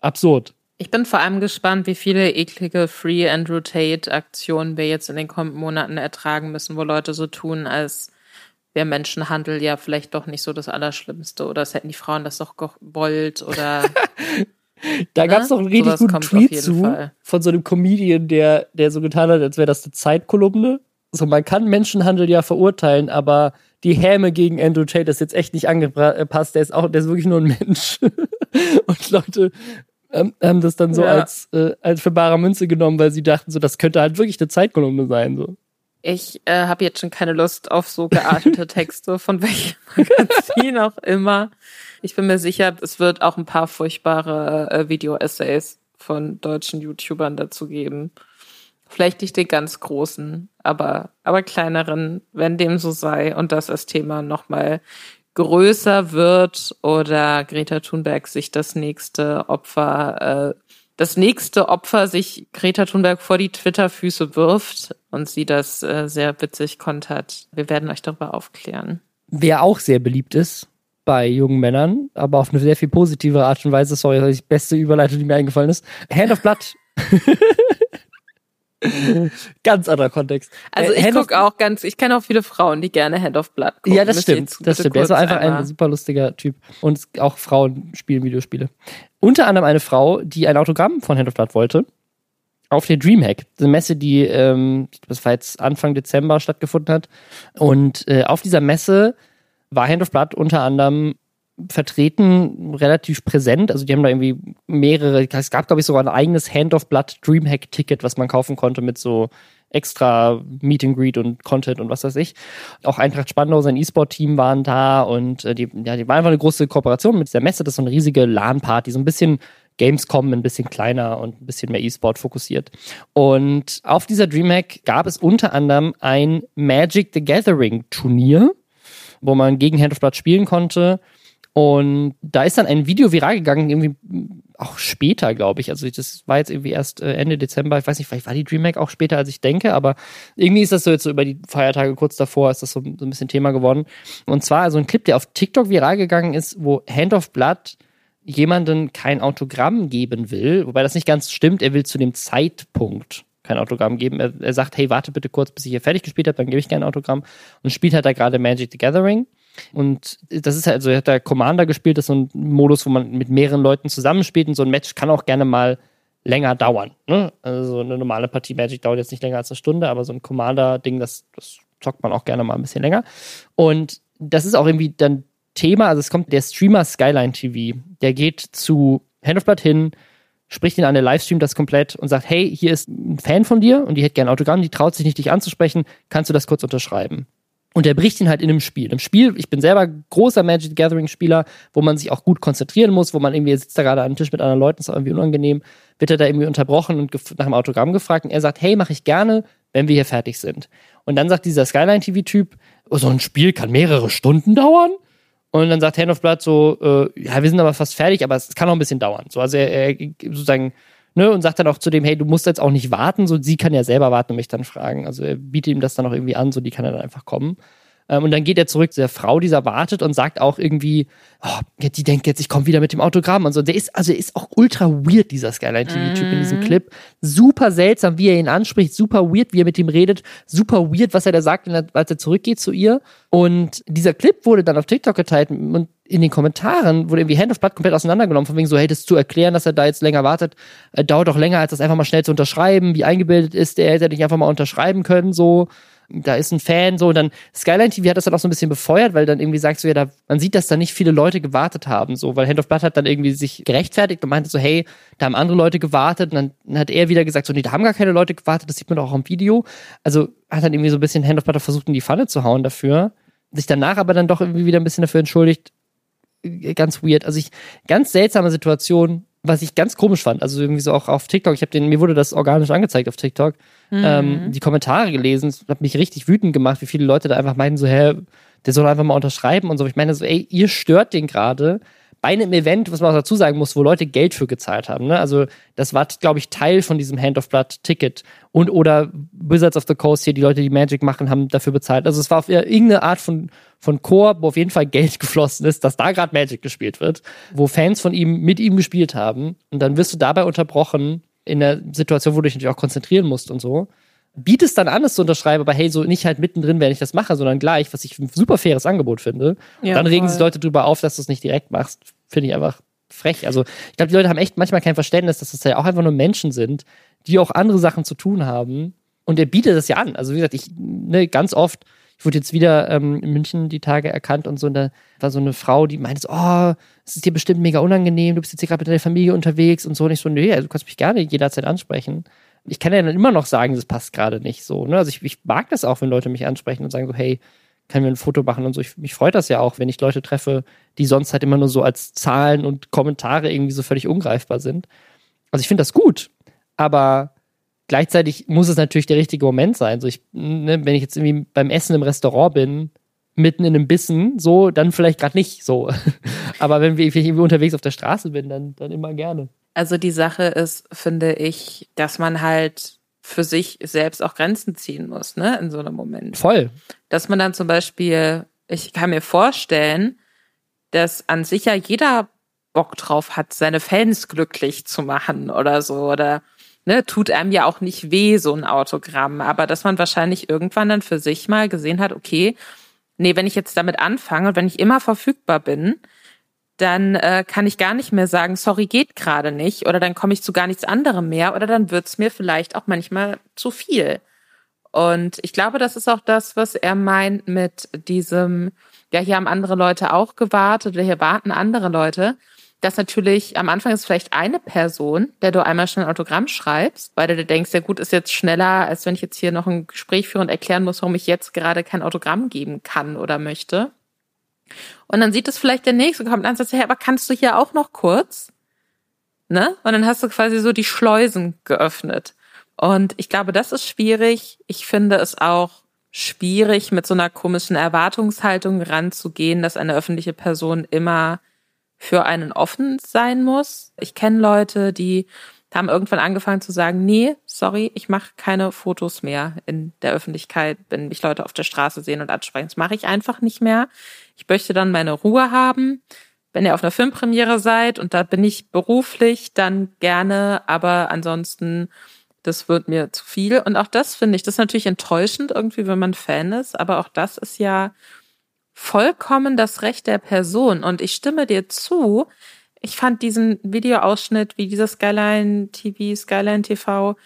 Absurd.
Ich bin vor allem gespannt, wie viele eklige Free Andrew Tate Aktionen wir jetzt in den kommenden Monaten ertragen müssen, wo Leute so tun, als wäre Menschenhandel ja vielleicht doch nicht so das Allerschlimmste oder es hätten die Frauen das doch gewollt oder.
da ne? gab es doch einen richtig Sowas guten Tweet zu Fall. von so einem Comedian, der, der so getan hat, als wäre das eine Zeitkolumne. So, man kann Menschenhandel ja verurteilen, aber die Häme gegen Andrew Tate ist jetzt echt nicht angepasst. Der ist auch, der ist wirklich nur ein Mensch. Und Leute ähm, haben das dann so ja. als, äh, als für bare Münze genommen, weil sie dachten, so, das könnte halt wirklich eine Zeitkolumne sein. So.
Ich äh, habe jetzt schon keine Lust auf so geartete Texte, von welchem Magazin auch immer. Ich bin mir sicher, es wird auch ein paar furchtbare äh, Video-Essays von deutschen YouTubern dazu geben. Vielleicht nicht den ganz großen, aber, aber kleineren, wenn dem so sei und das als Thema nochmal größer wird oder Greta Thunberg sich das nächste Opfer, äh, das nächste Opfer sich Greta Thunberg vor die Twitter-Füße wirft und sie das äh, sehr witzig kontert. Wir werden euch darüber aufklären.
Wer auch sehr beliebt ist bei jungen Männern, aber auf eine sehr viel positive Art und Weise, sorry, das ist die beste Überleitung, die mir eingefallen ist. Hand of Blood. ganz anderer Kontext.
Also äh, ich gucke auch ganz, ich kenne auch viele Frauen, die gerne Hand of Blood gucken.
Ja, das stimmt. Das stimmt. Er ist einfach einmal. ein super lustiger Typ. Und auch Frauen spielen Videospiele. Unter anderem eine Frau, die ein Autogramm von Hand of Blood wollte. Auf der Dreamhack, eine Messe, die ähm, das war jetzt Anfang Dezember stattgefunden hat. Und äh, auf dieser Messe war Hand of Blood unter anderem vertreten, relativ präsent. Also die haben da irgendwie mehrere, es gab, glaube ich, sogar ein eigenes Hand of Blood Dreamhack-Ticket, was man kaufen konnte mit so extra Meet and Greet und Content und was weiß ich. Auch Eintracht Spandau, sein E-Sport-Team waren da und äh, die, ja, die war einfach eine große Kooperation mit der Messe. Das ist so eine riesige LAN-Party, so ein bisschen Gamescom ein bisschen kleiner und ein bisschen mehr E-Sport fokussiert. Und auf dieser Dreamhack gab es unter anderem ein Magic the Gathering Turnier, wo man gegen Hand of Blood spielen konnte. Und da ist dann ein Video viral gegangen, irgendwie auch später, glaube ich. Also das war jetzt irgendwie erst äh, Ende Dezember. Ich weiß nicht, vielleicht war die DreamHack auch später, als ich denke, aber irgendwie ist das so jetzt so über die Feiertage kurz davor, ist das so, so ein bisschen Thema geworden. Und zwar also ein Clip, der auf TikTok viral gegangen ist, wo Hand of Blood jemanden kein Autogramm geben will, wobei das nicht ganz stimmt, er will zu dem Zeitpunkt kein Autogramm geben. Er, er sagt, hey, warte bitte kurz, bis ich hier fertig gespielt habe, dann gebe ich kein Autogramm. Und spielt halt da gerade Magic the Gathering. Und das ist halt, also er hat da Commander gespielt, das ist so ein Modus, wo man mit mehreren Leuten zusammenspielt und so ein Match kann auch gerne mal länger dauern. Ne? Also eine normale Partie Magic dauert jetzt nicht länger als eine Stunde, aber so ein Commander-Ding, das, das zockt man auch gerne mal ein bisschen länger. Und das ist auch irgendwie dann Thema, also es kommt der Streamer Skyline TV, der geht zu Hand of Blood hin, spricht ihn an, der Livestream das komplett und sagt, hey, hier ist ein Fan von dir und die hätte gerne Autogramm, die traut sich nicht, dich anzusprechen, kannst du das kurz unterschreiben? Und er bricht ihn halt in einem Spiel. Im Spiel, ich bin selber großer Magic Gathering Spieler, wo man sich auch gut konzentrieren muss, wo man irgendwie sitzt da gerade am Tisch mit anderen Leuten, ist auch irgendwie unangenehm, wird er da irgendwie unterbrochen und nach dem Autogramm gefragt und er sagt, hey, mache ich gerne, wenn wir hier fertig sind. Und dann sagt dieser Skyline TV Typ, oh, so ein Spiel kann mehrere Stunden dauern. Und dann sagt Hand of Blood so, äh, ja, wir sind aber fast fertig, aber es kann noch ein bisschen dauern. So, also er, er sozusagen ne, und sagt dann auch zu dem, hey, du musst jetzt auch nicht warten, so sie kann ja selber warten und mich dann fragen. Also er bietet ihm das dann auch irgendwie an, so die kann er dann einfach kommen. Ähm, und dann geht er zurück zu der Frau, die da wartet und sagt auch irgendwie, oh, die denkt jetzt, ich komme wieder mit dem Autogramm und so. Der ist, also er ist auch ultra weird, dieser Skyline-TV-Typ in diesem mhm. Clip. Super seltsam, wie er ihn anspricht, super weird, wie er mit ihm redet, super weird, was er da sagt, als er zurückgeht zu ihr. Und dieser Clip wurde dann auf TikTok geteilt und in den Kommentaren wurde irgendwie Hand of Blood komplett auseinandergenommen, von wegen so, hey, das zu erklären, dass er da jetzt länger wartet, äh, dauert doch länger, als das einfach mal schnell zu unterschreiben. Wie eingebildet ist der, hätte er nicht einfach mal unterschreiben können, so da ist ein Fan, so, und dann Skyline TV hat das dann auch so ein bisschen befeuert, weil dann irgendwie sagst du ja, da, man sieht, dass da nicht viele Leute gewartet haben, so, weil Hand of Blood hat dann irgendwie sich gerechtfertigt und meinte so, hey, da haben andere Leute gewartet, und dann hat er wieder gesagt, so, nee, da haben gar keine Leute gewartet, das sieht man doch auch im Video. Also hat dann irgendwie so ein bisschen Hand of Blood versucht, in die Falle zu hauen dafür, sich danach aber dann doch irgendwie wieder ein bisschen dafür entschuldigt, ganz weird. Also ich, ganz seltsame Situation, was ich ganz komisch fand, also irgendwie so auch auf TikTok, ich habe den, mir wurde das organisch angezeigt auf TikTok, mhm. ähm, die Kommentare gelesen, hat mich richtig wütend gemacht, wie viele Leute da einfach meinen so, hä, der soll einfach mal unterschreiben und so. Ich meine so, ey, ihr stört den gerade bei einem Event, was man auch dazu sagen muss, wo Leute Geld für gezahlt haben. Ne? Also das war, glaube ich, Teil von diesem Hand of Blood Ticket. Und oder Wizards of the Coast hier, die Leute, die Magic machen, haben dafür bezahlt. Also es war auf irgendeine Art von, von Core, wo auf jeden Fall Geld geflossen ist, dass da gerade Magic gespielt wird, wo Fans von ihm mit ihm gespielt haben. Und dann wirst du dabei unterbrochen in der Situation, wo du dich natürlich auch konzentrieren musst und so bietest dann an, es zu unterschreiben, aber hey, so nicht halt mittendrin, wenn ich das mache, sondern gleich, was ich ein super faires Angebot finde. Ja, dann regen sich Leute drüber auf, dass du es nicht direkt machst. Finde ich einfach frech. Also ich glaube, die Leute haben echt manchmal kein Verständnis, dass das ja auch einfach nur Menschen sind, die auch andere Sachen zu tun haben. Und er bietet das ja an. Also wie gesagt, ich ne, ganz oft, ich wurde jetzt wieder ähm, in München die Tage erkannt und so, und da war so eine Frau, die meinte so, oh, es ist dir bestimmt mega unangenehm, du bist jetzt hier gerade mit deiner Familie unterwegs und so. Und ich so, nee, also du kannst mich gerne jederzeit ansprechen ich kann ja dann immer noch sagen, das passt gerade nicht so. Ne? Also ich, ich mag das auch, wenn Leute mich ansprechen und sagen so, hey, können wir ein Foto machen und so. Ich, mich freut das ja auch, wenn ich Leute treffe, die sonst halt immer nur so als Zahlen und Kommentare irgendwie so völlig ungreifbar sind. Also ich finde das gut, aber gleichzeitig muss es natürlich der richtige Moment sein. So ich, ne, wenn ich jetzt irgendwie beim Essen im Restaurant bin, mitten in einem Bissen, so, dann vielleicht gerade nicht so. aber wenn ich irgendwie unterwegs auf der Straße bin, dann, dann immer gerne.
Also die Sache ist, finde ich, dass man halt für sich selbst auch Grenzen ziehen muss, ne, in so einem Moment.
Voll.
Dass man dann zum Beispiel, ich kann mir vorstellen, dass an sich ja jeder Bock drauf hat, seine Fans glücklich zu machen oder so oder ne, tut einem ja auch nicht weh, so ein Autogramm, aber dass man wahrscheinlich irgendwann dann für sich mal gesehen hat, okay, nee, wenn ich jetzt damit anfange und wenn ich immer verfügbar bin, dann äh, kann ich gar nicht mehr sagen, sorry, geht gerade nicht, oder dann komme ich zu gar nichts anderem mehr, oder dann wird's mir vielleicht auch manchmal zu viel. Und ich glaube, das ist auch das, was er meint mit diesem, ja, hier haben andere Leute auch gewartet oder hier warten andere Leute, dass natürlich am Anfang ist vielleicht eine Person, der du einmal schnell ein Autogramm schreibst, weil du denkst, ja gut, ist jetzt schneller, als wenn ich jetzt hier noch ein Gespräch führe und erklären muss, warum ich jetzt gerade kein Autogramm geben kann oder möchte. Und dann sieht es vielleicht der Nächste, kommt an und sagt, hey, aber kannst du hier auch noch kurz? Ne? Und dann hast du quasi so die Schleusen geöffnet. Und ich glaube, das ist schwierig. Ich finde es auch schwierig, mit so einer komischen Erwartungshaltung ranzugehen, dass eine öffentliche Person immer für einen offen sein muss. Ich kenne Leute, die haben irgendwann angefangen zu sagen, nee, sorry, ich mache keine Fotos mehr in der Öffentlichkeit, wenn mich Leute auf der Straße sehen und ansprechen. Das mache ich einfach nicht mehr. Ich möchte dann meine Ruhe haben. Wenn ihr auf einer Filmpremiere seid und da bin ich beruflich, dann gerne, aber ansonsten das wird mir zu viel. Und auch das finde ich, das ist natürlich enttäuschend irgendwie, wenn man Fan ist, aber auch das ist ja vollkommen das Recht der Person. Und ich stimme dir zu. Ich fand diesen Videoausschnitt, wie dieser Skyline TV, Skyline TV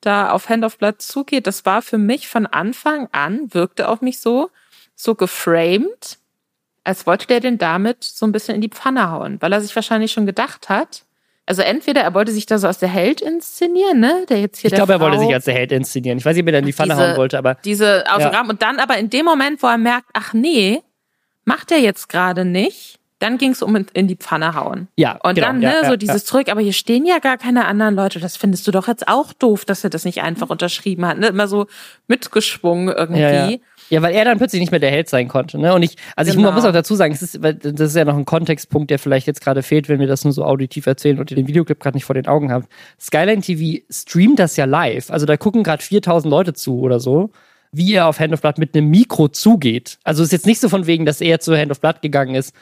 da auf Hand of Blood zugeht, das war für mich von Anfang an, wirkte auf mich so, so geframed, als wollte der den damit so ein bisschen in die Pfanne hauen, weil er sich wahrscheinlich schon gedacht hat, also entweder er wollte sich da so als der Held inszenieren, ne? Der jetzt hier
ich glaube, er wollte sich als der Held inszenieren. Ich weiß nicht, ob er dann die Pfanne diese, hauen wollte, aber.
Diese Autogramm. Ja. Und dann aber in dem Moment, wo er merkt, ach nee, macht er jetzt gerade nicht, dann ging es um in die Pfanne hauen.
Ja.
Und
genau,
dann,
ja,
ne,
ja,
so dieses
ja.
zurück, aber hier stehen ja gar keine anderen Leute. Das findest du doch jetzt auch doof, dass er das nicht einfach unterschrieben hat. Ne? Immer so mitgeschwungen irgendwie.
Ja, weil er dann plötzlich nicht mehr der Held sein konnte. Ne? Und ich, also genau. ich muss auch dazu sagen, es ist, das ist ja noch ein Kontextpunkt, der vielleicht jetzt gerade fehlt, wenn wir das nur so auditiv erzählen und ihr den Videoclip gerade nicht vor den Augen habt. Skyline TV streamt das ja live. Also da gucken gerade 4000 Leute zu oder so, wie er auf Hand of Blood mit einem Mikro zugeht. Also ist jetzt nicht so von wegen, dass er zu Hand of Blood gegangen ist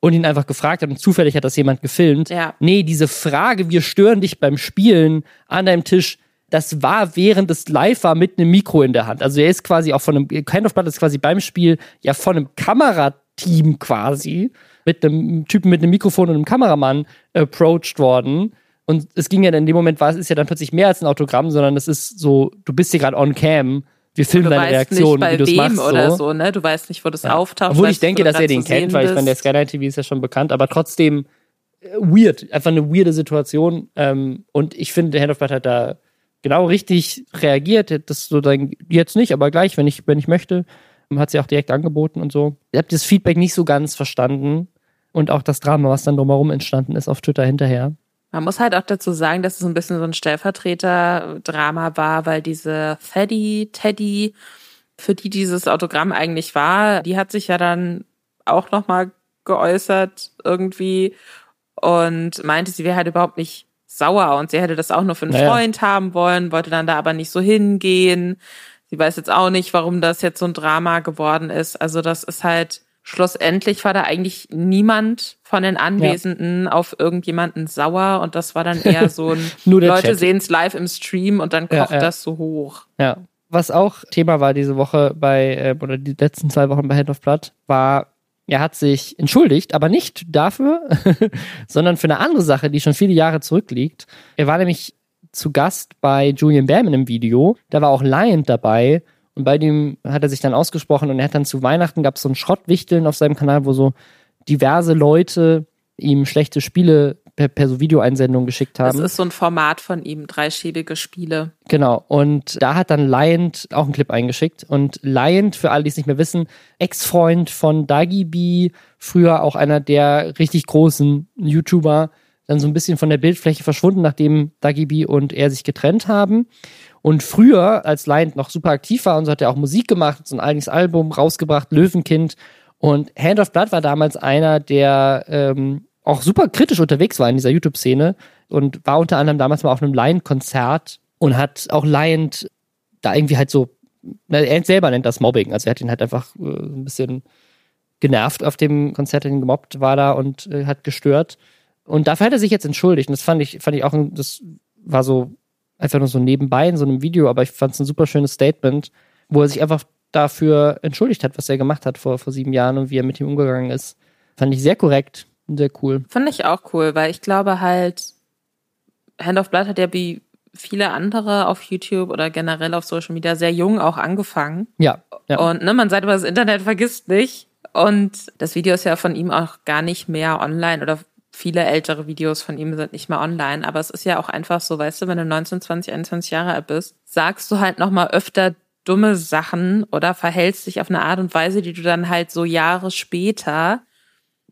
und ihn einfach gefragt hat und zufällig hat das jemand gefilmt.
Ja.
Nee, diese Frage, wir stören dich beim Spielen an deinem Tisch, das war während es live war mit einem Mikro in der Hand. Also er ist quasi auch von einem, Kind of Blood ist quasi beim Spiel ja von einem Kamerateam quasi mit einem Typen mit einem Mikrofon und einem Kameramann approached worden. Und es ging ja dann in dem Moment, war es ist ja dann plötzlich mehr als ein Autogramm, sondern es ist so, du bist hier gerade on cam. Wir filmen deine Reaktion, wie du es machst.
Oder
so.
so, ne? Du weißt nicht, wo das ja. auftaucht.
Obwohl ich denke, dass er den kennt, weil ich meine, der Skyline TV ist ja schon bekannt, aber trotzdem äh, weird, einfach eine weirde Situation. Ähm, und ich finde, Hand of Blood hat da genau richtig reagiert. Das so dann jetzt nicht, aber gleich, wenn ich, wenn ich möchte, hat sie auch direkt angeboten und so. Ich habe das Feedback nicht so ganz verstanden und auch das Drama, was dann drumherum entstanden ist auf Twitter hinterher.
Man muss halt auch dazu sagen, dass es ein bisschen so ein Stellvertreter-Drama war, weil diese Teddy, Teddy, für die dieses Autogramm eigentlich war, die hat sich ja dann auch nochmal geäußert irgendwie und meinte, sie wäre halt überhaupt nicht sauer und sie hätte das auch nur für einen naja. Freund haben wollen, wollte dann da aber nicht so hingehen. Sie weiß jetzt auch nicht, warum das jetzt so ein Drama geworden ist. Also das ist halt, schlussendlich war da eigentlich niemand von den Anwesenden ja. auf irgendjemanden sauer und das war dann eher so ein, Leute sehen es live im Stream und dann kocht ja, ja. das so hoch.
Ja. Was auch Thema war diese Woche bei, äh, oder die letzten zwei Wochen bei Head of Blood, war er hat sich entschuldigt, aber nicht dafür, sondern für eine andere Sache, die schon viele Jahre zurückliegt. Er war nämlich zu Gast bei Julian Bam in einem Video. Da war auch Lion dabei. Und bei dem hat er sich dann ausgesprochen und er hat dann zu Weihnachten gab es so ein Schrottwichteln auf seinem Kanal, wo so diverse Leute ihm schlechte Spiele per, per so Videoeinsendung geschickt haben.
Das ist so ein Format von ihm, dreischäbige Spiele.
Genau. Und da hat dann Lion auch einen Clip eingeschickt. Und Lion, für alle, die es nicht mehr wissen, Ex-Freund von Dagi B, früher auch einer der richtig großen YouTuber, dann so ein bisschen von der Bildfläche verschwunden, nachdem Dagi B und er sich getrennt haben. Und früher, als Lion noch super aktiv war und so hat er auch Musik gemacht, so ein eigenes Album rausgebracht, Löwenkind. Und Hand of Blood war damals einer der ähm, auch super kritisch unterwegs war in dieser YouTube-Szene und war unter anderem damals mal auf einem Lion-Konzert und hat auch Lion da irgendwie halt so, er selber nennt das Mobbing, also er hat ihn halt einfach äh, ein bisschen genervt auf dem Konzert, ihn gemobbt war da und äh, hat gestört. Und dafür hat er sich jetzt entschuldigt. Und das fand ich, fand ich auch, das war so einfach nur so nebenbei in so einem Video, aber ich fand es ein super schönes Statement, wo er sich einfach dafür entschuldigt hat, was er gemacht hat vor, vor sieben Jahren und wie er mit ihm umgegangen ist. Fand ich sehr korrekt. Sehr cool.
Fand ich auch cool, weil ich glaube halt, Hand of Blood hat ja wie viele andere auf YouTube oder generell auf Social Media sehr jung auch angefangen.
Ja. ja.
Und ne, man sagt immer, das Internet vergisst nicht. Und das Video ist ja von ihm auch gar nicht mehr online oder viele ältere Videos von ihm sind nicht mehr online. Aber es ist ja auch einfach so, weißt du, wenn du 19, 20, 21 Jahre alt bist, sagst du halt nochmal öfter dumme Sachen oder verhältst dich auf eine Art und Weise, die du dann halt so Jahre später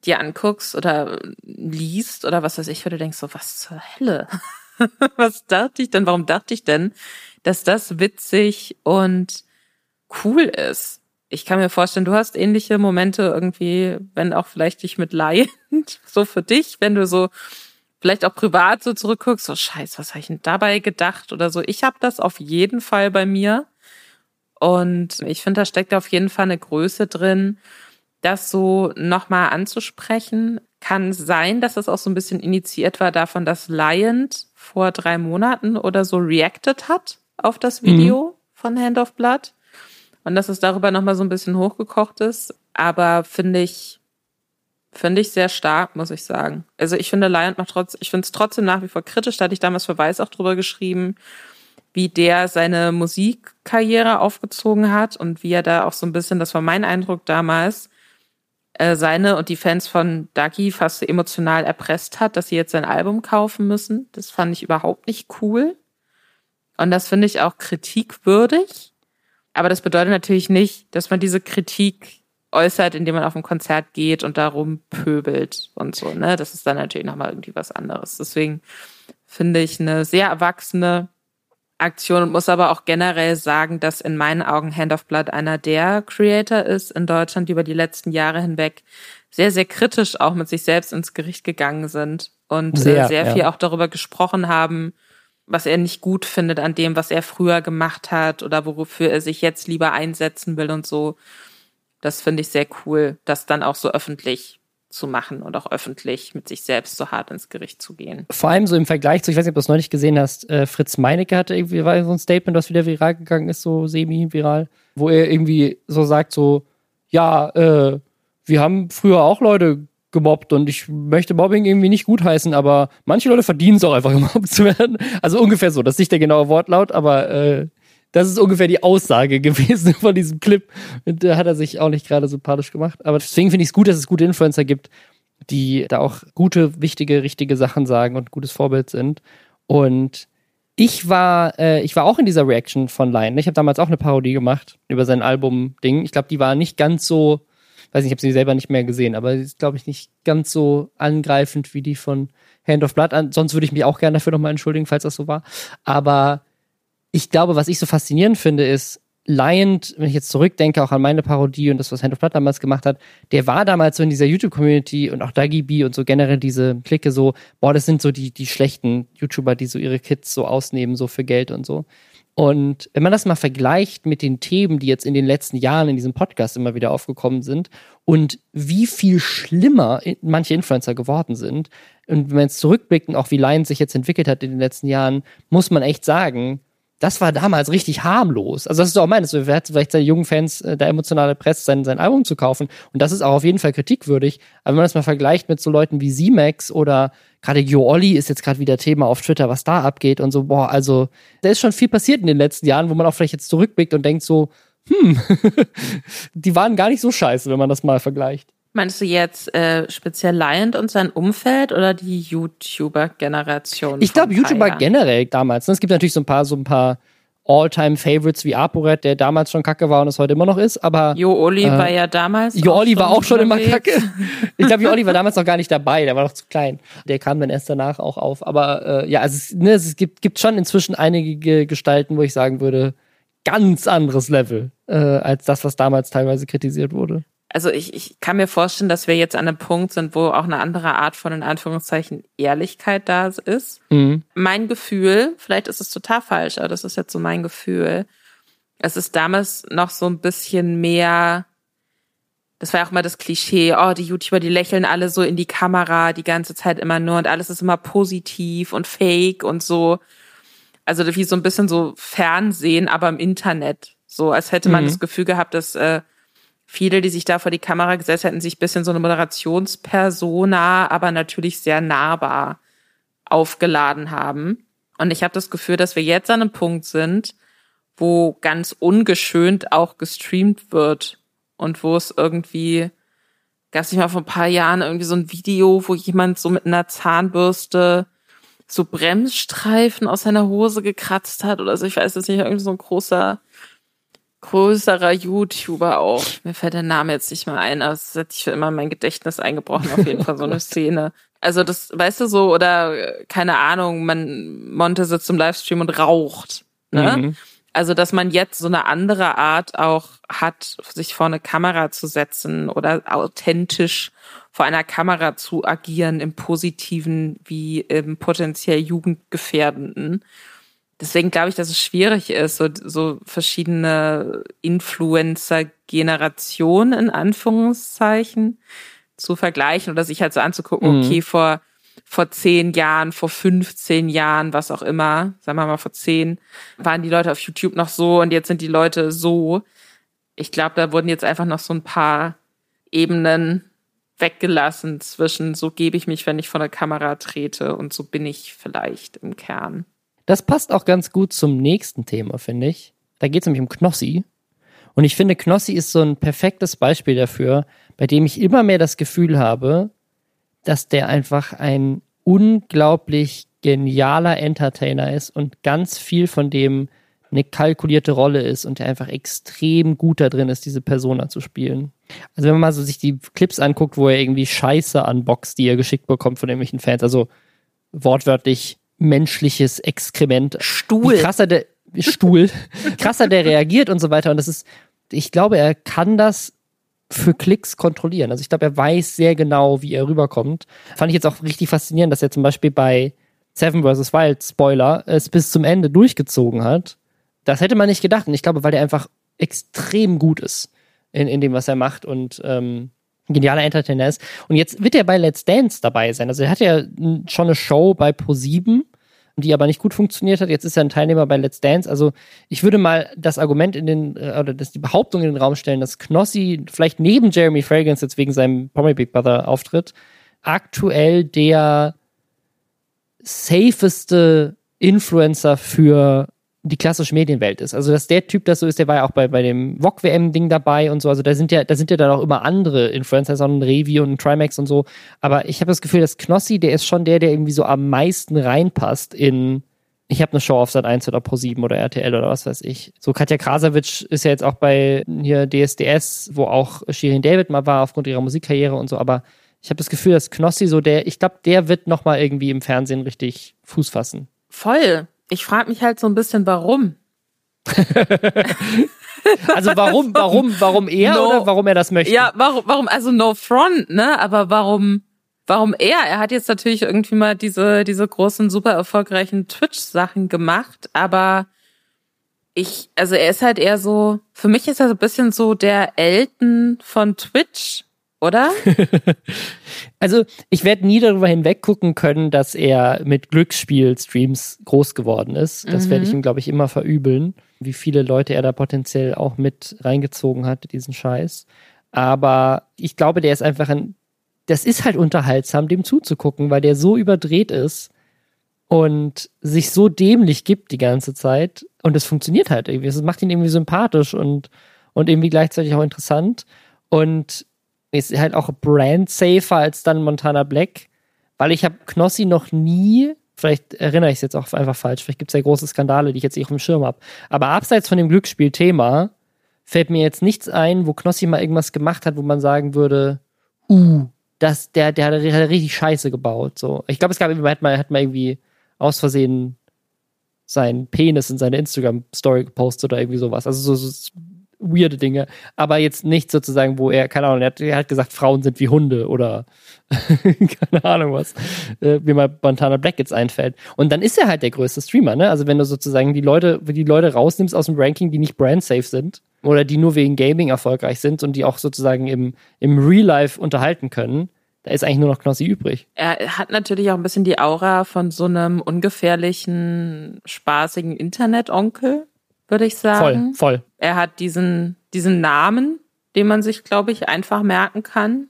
dir anguckst oder liest oder was weiß ich, wo du denkst so, was zur Hölle? was dachte ich denn? Warum dachte ich denn, dass das witzig und cool ist? Ich kann mir vorstellen, du hast ähnliche Momente irgendwie, wenn auch vielleicht dich mit Laien, so für dich, wenn du so vielleicht auch privat so zurückguckst, so scheiß, was habe ich denn dabei gedacht oder so. Ich habe das auf jeden Fall bei mir. Und ich finde, da steckt auf jeden Fall eine Größe drin, das so nochmal anzusprechen. Kann sein, dass es auch so ein bisschen initiiert war davon, dass Lion vor drei Monaten oder so reacted hat auf das Video mhm. von Hand of Blood. Und dass es darüber nochmal so ein bisschen hochgekocht ist. Aber finde ich, finde ich sehr stark, muss ich sagen. Also ich finde, Lion macht trotzdem, ich finde es trotzdem nach wie vor kritisch. Da hatte ich damals für Weiß auch drüber geschrieben, wie der seine Musikkarriere aufgezogen hat und wie er da auch so ein bisschen, das war mein Eindruck damals, äh, seine und die Fans von Ducky fast emotional erpresst hat, dass sie jetzt sein Album kaufen müssen. Das fand ich überhaupt nicht cool. Und das finde ich auch kritikwürdig. Aber das bedeutet natürlich nicht, dass man diese Kritik äußert, indem man auf ein Konzert geht und darum pöbelt und so. Ne? Das ist dann natürlich nochmal irgendwie was anderes. Deswegen finde ich eine sehr erwachsene Aktion und muss aber auch generell sagen, dass in meinen Augen Hand of Blood einer der Creator ist in Deutschland, die über die letzten Jahre hinweg sehr, sehr kritisch auch mit sich selbst ins Gericht gegangen sind und sehr, äh, sehr viel auch darüber gesprochen haben, was er nicht gut findet an dem, was er früher gemacht hat oder wofür er sich jetzt lieber einsetzen will und so. Das finde ich sehr cool, das dann auch so öffentlich zu machen und auch öffentlich mit sich selbst so hart ins Gericht zu gehen.
Vor allem so im Vergleich zu, ich weiß nicht, ob du es neulich gesehen hast, äh, Fritz Meinecke hatte irgendwie war so ein Statement, was wieder viral gegangen ist, so semi-viral, wo er irgendwie so sagt, so, ja, äh, wir haben früher auch Leute gemobbt und ich möchte Mobbing irgendwie nicht gutheißen, aber manche Leute verdienen es auch einfach gemobbt zu werden. Also ungefähr so, das ist nicht der genaue Wortlaut, aber äh, das ist ungefähr die Aussage gewesen von diesem Clip. Und da hat er sich auch nicht gerade sympathisch gemacht. Aber deswegen finde ich es gut, dass es gute Influencer gibt, die da auch gute, wichtige, richtige Sachen sagen und gutes Vorbild sind. Und ich war, äh, ich war auch in dieser Reaction von Lion. Ich habe damals auch eine Parodie gemacht über sein Album-Ding. Ich glaube, die war nicht ganz so, weiß nicht, ich habe sie selber nicht mehr gesehen, aber sie ist, glaube ich, nicht ganz so angreifend wie die von Hand of Blood. Sonst würde ich mich auch gerne dafür nochmal entschuldigen, falls das so war. Aber ich glaube, was ich so faszinierend finde, ist, Lion, wenn ich jetzt zurückdenke, auch an meine Parodie und das, was Hand of Blood damals gemacht hat, der war damals so in dieser YouTube-Community und auch Dagi B und so generell diese Clique so, boah, das sind so die, die schlechten YouTuber, die so ihre Kids so ausnehmen, so für Geld und so. Und wenn man das mal vergleicht mit den Themen, die jetzt in den letzten Jahren in diesem Podcast immer wieder aufgekommen sind und wie viel schlimmer manche Influencer geworden sind, und wenn man jetzt zurückblickt und auch wie Lion sich jetzt entwickelt hat in den letzten Jahren, muss man echt sagen, das war damals richtig harmlos. Also das ist auch meines, wer hat vielleicht seine jungen Fans äh, da emotional erpresst, sein, sein Album zu kaufen. Und das ist auch auf jeden Fall kritikwürdig. Aber wenn man das mal vergleicht mit so Leuten wie Z-Max oder gerade Jo Olli ist jetzt gerade wieder Thema auf Twitter, was da abgeht und so, boah, also da ist schon viel passiert in den letzten Jahren, wo man auch vielleicht jetzt zurückblickt und denkt so, hm, die waren gar nicht so scheiße, wenn man das mal vergleicht.
Meinst du jetzt äh, speziell Lion und sein Umfeld oder die YouTuber-Generation?
Ich glaube YouTuber generell damals. Ne? Es gibt natürlich so ein paar, so ein paar All-Time-Favorites wie Aporet, der damals schon kacke war und es heute immer noch ist, aber.
Jo Oli äh, war ja damals.
Jo Oli war auch schon unterwegs. immer kacke. Ich glaube, Jo Oli war damals noch gar nicht dabei, der war noch zu klein. Der kam dann erst danach auch auf. Aber äh, ja, also es, ne, es gibt, gibt schon inzwischen einige Gestalten, wo ich sagen würde, ganz anderes Level äh, als das, was damals teilweise kritisiert wurde
also ich, ich kann mir vorstellen, dass wir jetzt an einem Punkt sind, wo auch eine andere Art von, in Anführungszeichen, Ehrlichkeit da ist. Mhm. Mein Gefühl, vielleicht ist es total falsch, aber das ist jetzt so mein Gefühl. Es ist damals noch so ein bisschen mehr, das war ja auch mal das Klischee, oh, die YouTuber, die lächeln alle so in die Kamera die ganze Zeit immer nur und alles ist immer positiv und fake und so. Also wie so ein bisschen so Fernsehen, aber im Internet. So, als hätte man mhm. das Gefühl gehabt, dass äh, viele, die sich da vor die Kamera gesetzt hätten, sich bisschen so eine Moderationspersona, aber natürlich sehr nahbar aufgeladen haben. Und ich habe das Gefühl, dass wir jetzt an einem Punkt sind, wo ganz ungeschönt auch gestreamt wird und wo es irgendwie gab es nicht mal vor ein paar Jahren irgendwie so ein Video, wo jemand so mit einer Zahnbürste so Bremsstreifen aus seiner Hose gekratzt hat oder so. Ich weiß es nicht, irgendwie so ein großer, größerer YouTuber auch. Mir fällt der Name jetzt nicht mehr ein, aber es hat sich für immer in mein Gedächtnis eingebrochen, auf jeden Fall so eine Szene. Also das, weißt du so, oder keine Ahnung, man, Monte sitzt im Livestream und raucht. Ne? Mhm. Also, dass man jetzt so eine andere Art auch hat, sich vor eine Kamera zu setzen oder authentisch vor einer Kamera zu agieren im positiven wie im potenziell jugendgefährdenden. Deswegen glaube ich, dass es schwierig ist, so, so verschiedene Influencer-Generationen in Anführungszeichen zu vergleichen oder sich halt so anzugucken, mhm. okay, vor, vor zehn Jahren, vor 15 Jahren, was auch immer, sagen wir mal vor zehn, waren die Leute auf YouTube noch so und jetzt sind die Leute so. Ich glaube, da wurden jetzt einfach noch so ein paar Ebenen weggelassen zwischen so gebe ich mich, wenn ich vor der Kamera trete und so bin ich vielleicht im Kern.
Das passt auch ganz gut zum nächsten Thema, finde ich. Da geht es nämlich um Knossi. Und ich finde, Knossi ist so ein perfektes Beispiel dafür, bei dem ich immer mehr das Gefühl habe, dass der einfach ein unglaublich genialer Entertainer ist und ganz viel von dem eine kalkulierte Rolle ist und der einfach extrem gut da drin ist, diese Persona zu spielen. Also wenn man mal so sich die Clips anguckt, wo er irgendwie Scheiße unboxt, die er geschickt bekommt von irgendwelchen Fans, also wortwörtlich menschliches Exkrement.
Stuhl.
Wie krasser der Stuhl, krasser der reagiert und so weiter. Und das ist, ich glaube, er kann das für Klicks kontrollieren. Also ich glaube, er weiß sehr genau, wie er rüberkommt. Fand ich jetzt auch richtig faszinierend, dass er zum Beispiel bei Seven vs. Wild, Spoiler, es bis zum Ende durchgezogen hat. Das hätte man nicht gedacht. Und ich glaube, weil er einfach extrem gut ist in, in dem, was er macht und ähm, genialer Entertainer ist. Und jetzt wird er bei Let's Dance dabei sein. Also er hat ja schon eine Show bei Pro7 die aber nicht gut funktioniert hat. Jetzt ist er ein Teilnehmer bei Let's Dance. Also ich würde mal das Argument in den, äh, oder das, die Behauptung in den Raum stellen, dass Knossi vielleicht neben Jeremy Fragrance jetzt wegen seinem Promi Big Brother Auftritt aktuell der safeste Influencer für die klassische Medienwelt ist. Also, dass der Typ das so ist, der war ja auch bei, bei dem VOG-WM-Ding dabei und so. Also, da sind ja, da sind ja dann auch immer andere Influencer, so ein Revi und ein Trimax und so. Aber ich habe das Gefühl, dass Knossi, der ist schon der, der irgendwie so am meisten reinpasst in, ich habe eine Show auf Sat 1 oder Pro 7 oder RTL oder was weiß ich. So Katja Krasavitsch ist ja jetzt auch bei hier DSDS, wo auch Shirin David mal war aufgrund ihrer Musikkarriere und so, aber ich habe das Gefühl, dass Knossi so der, ich glaube, der wird nochmal irgendwie im Fernsehen richtig Fuß fassen.
Voll ich frage mich halt so ein bisschen, warum.
also warum, warum, warum er no, oder warum er das möchte?
Ja, warum, warum, also no front, ne? Aber warum, warum er? Er hat jetzt natürlich irgendwie mal diese, diese großen, super erfolgreichen Twitch-Sachen gemacht, aber ich, also er ist halt eher so, für mich ist er so ein bisschen so der Elton von Twitch oder?
also ich werde nie darüber hinweggucken können, dass er mit Glücksspiel-Streams groß geworden ist. Das mhm. werde ich ihm, glaube ich, immer verübeln, wie viele Leute er da potenziell auch mit reingezogen hat, diesen Scheiß. Aber ich glaube, der ist einfach ein, das ist halt unterhaltsam, dem zuzugucken, weil der so überdreht ist und sich so dämlich gibt die ganze Zeit. Und es funktioniert halt irgendwie. Es macht ihn irgendwie sympathisch und, und irgendwie gleichzeitig auch interessant. Und ist halt auch brand safer als dann Montana Black, weil ich habe Knossi noch nie, vielleicht erinnere ich es jetzt auch einfach falsch, vielleicht gibt es ja große Skandale, die ich jetzt nicht auf dem Schirm habe, aber abseits von dem Glücksspiel-Thema fällt mir jetzt nichts ein, wo Knossi mal irgendwas gemacht hat, wo man sagen würde, uh, das, der, der hat richtig Scheiße gebaut. So. Ich glaube, es gab irgendwie, hat mal, hat mal irgendwie aus Versehen seinen Penis in seine Instagram-Story gepostet oder irgendwie sowas. Also so, so weirde Dinge, aber jetzt nicht sozusagen, wo er, keine Ahnung, er hat, er hat gesagt, Frauen sind wie Hunde oder keine Ahnung was, äh, wie mal Montana Black jetzt einfällt. Und dann ist er halt der größte Streamer, ne? Also wenn du sozusagen die Leute, die Leute rausnimmst aus dem Ranking, die nicht brand safe sind oder die nur wegen Gaming erfolgreich sind und die auch sozusagen im, im Real Life unterhalten können, da ist eigentlich nur noch Knossi übrig.
Er hat natürlich auch ein bisschen die Aura von so einem ungefährlichen, spaßigen Internet-Onkel würde ich sagen.
Voll, voll.
Er hat diesen, diesen Namen, den man sich, glaube ich, einfach merken kann.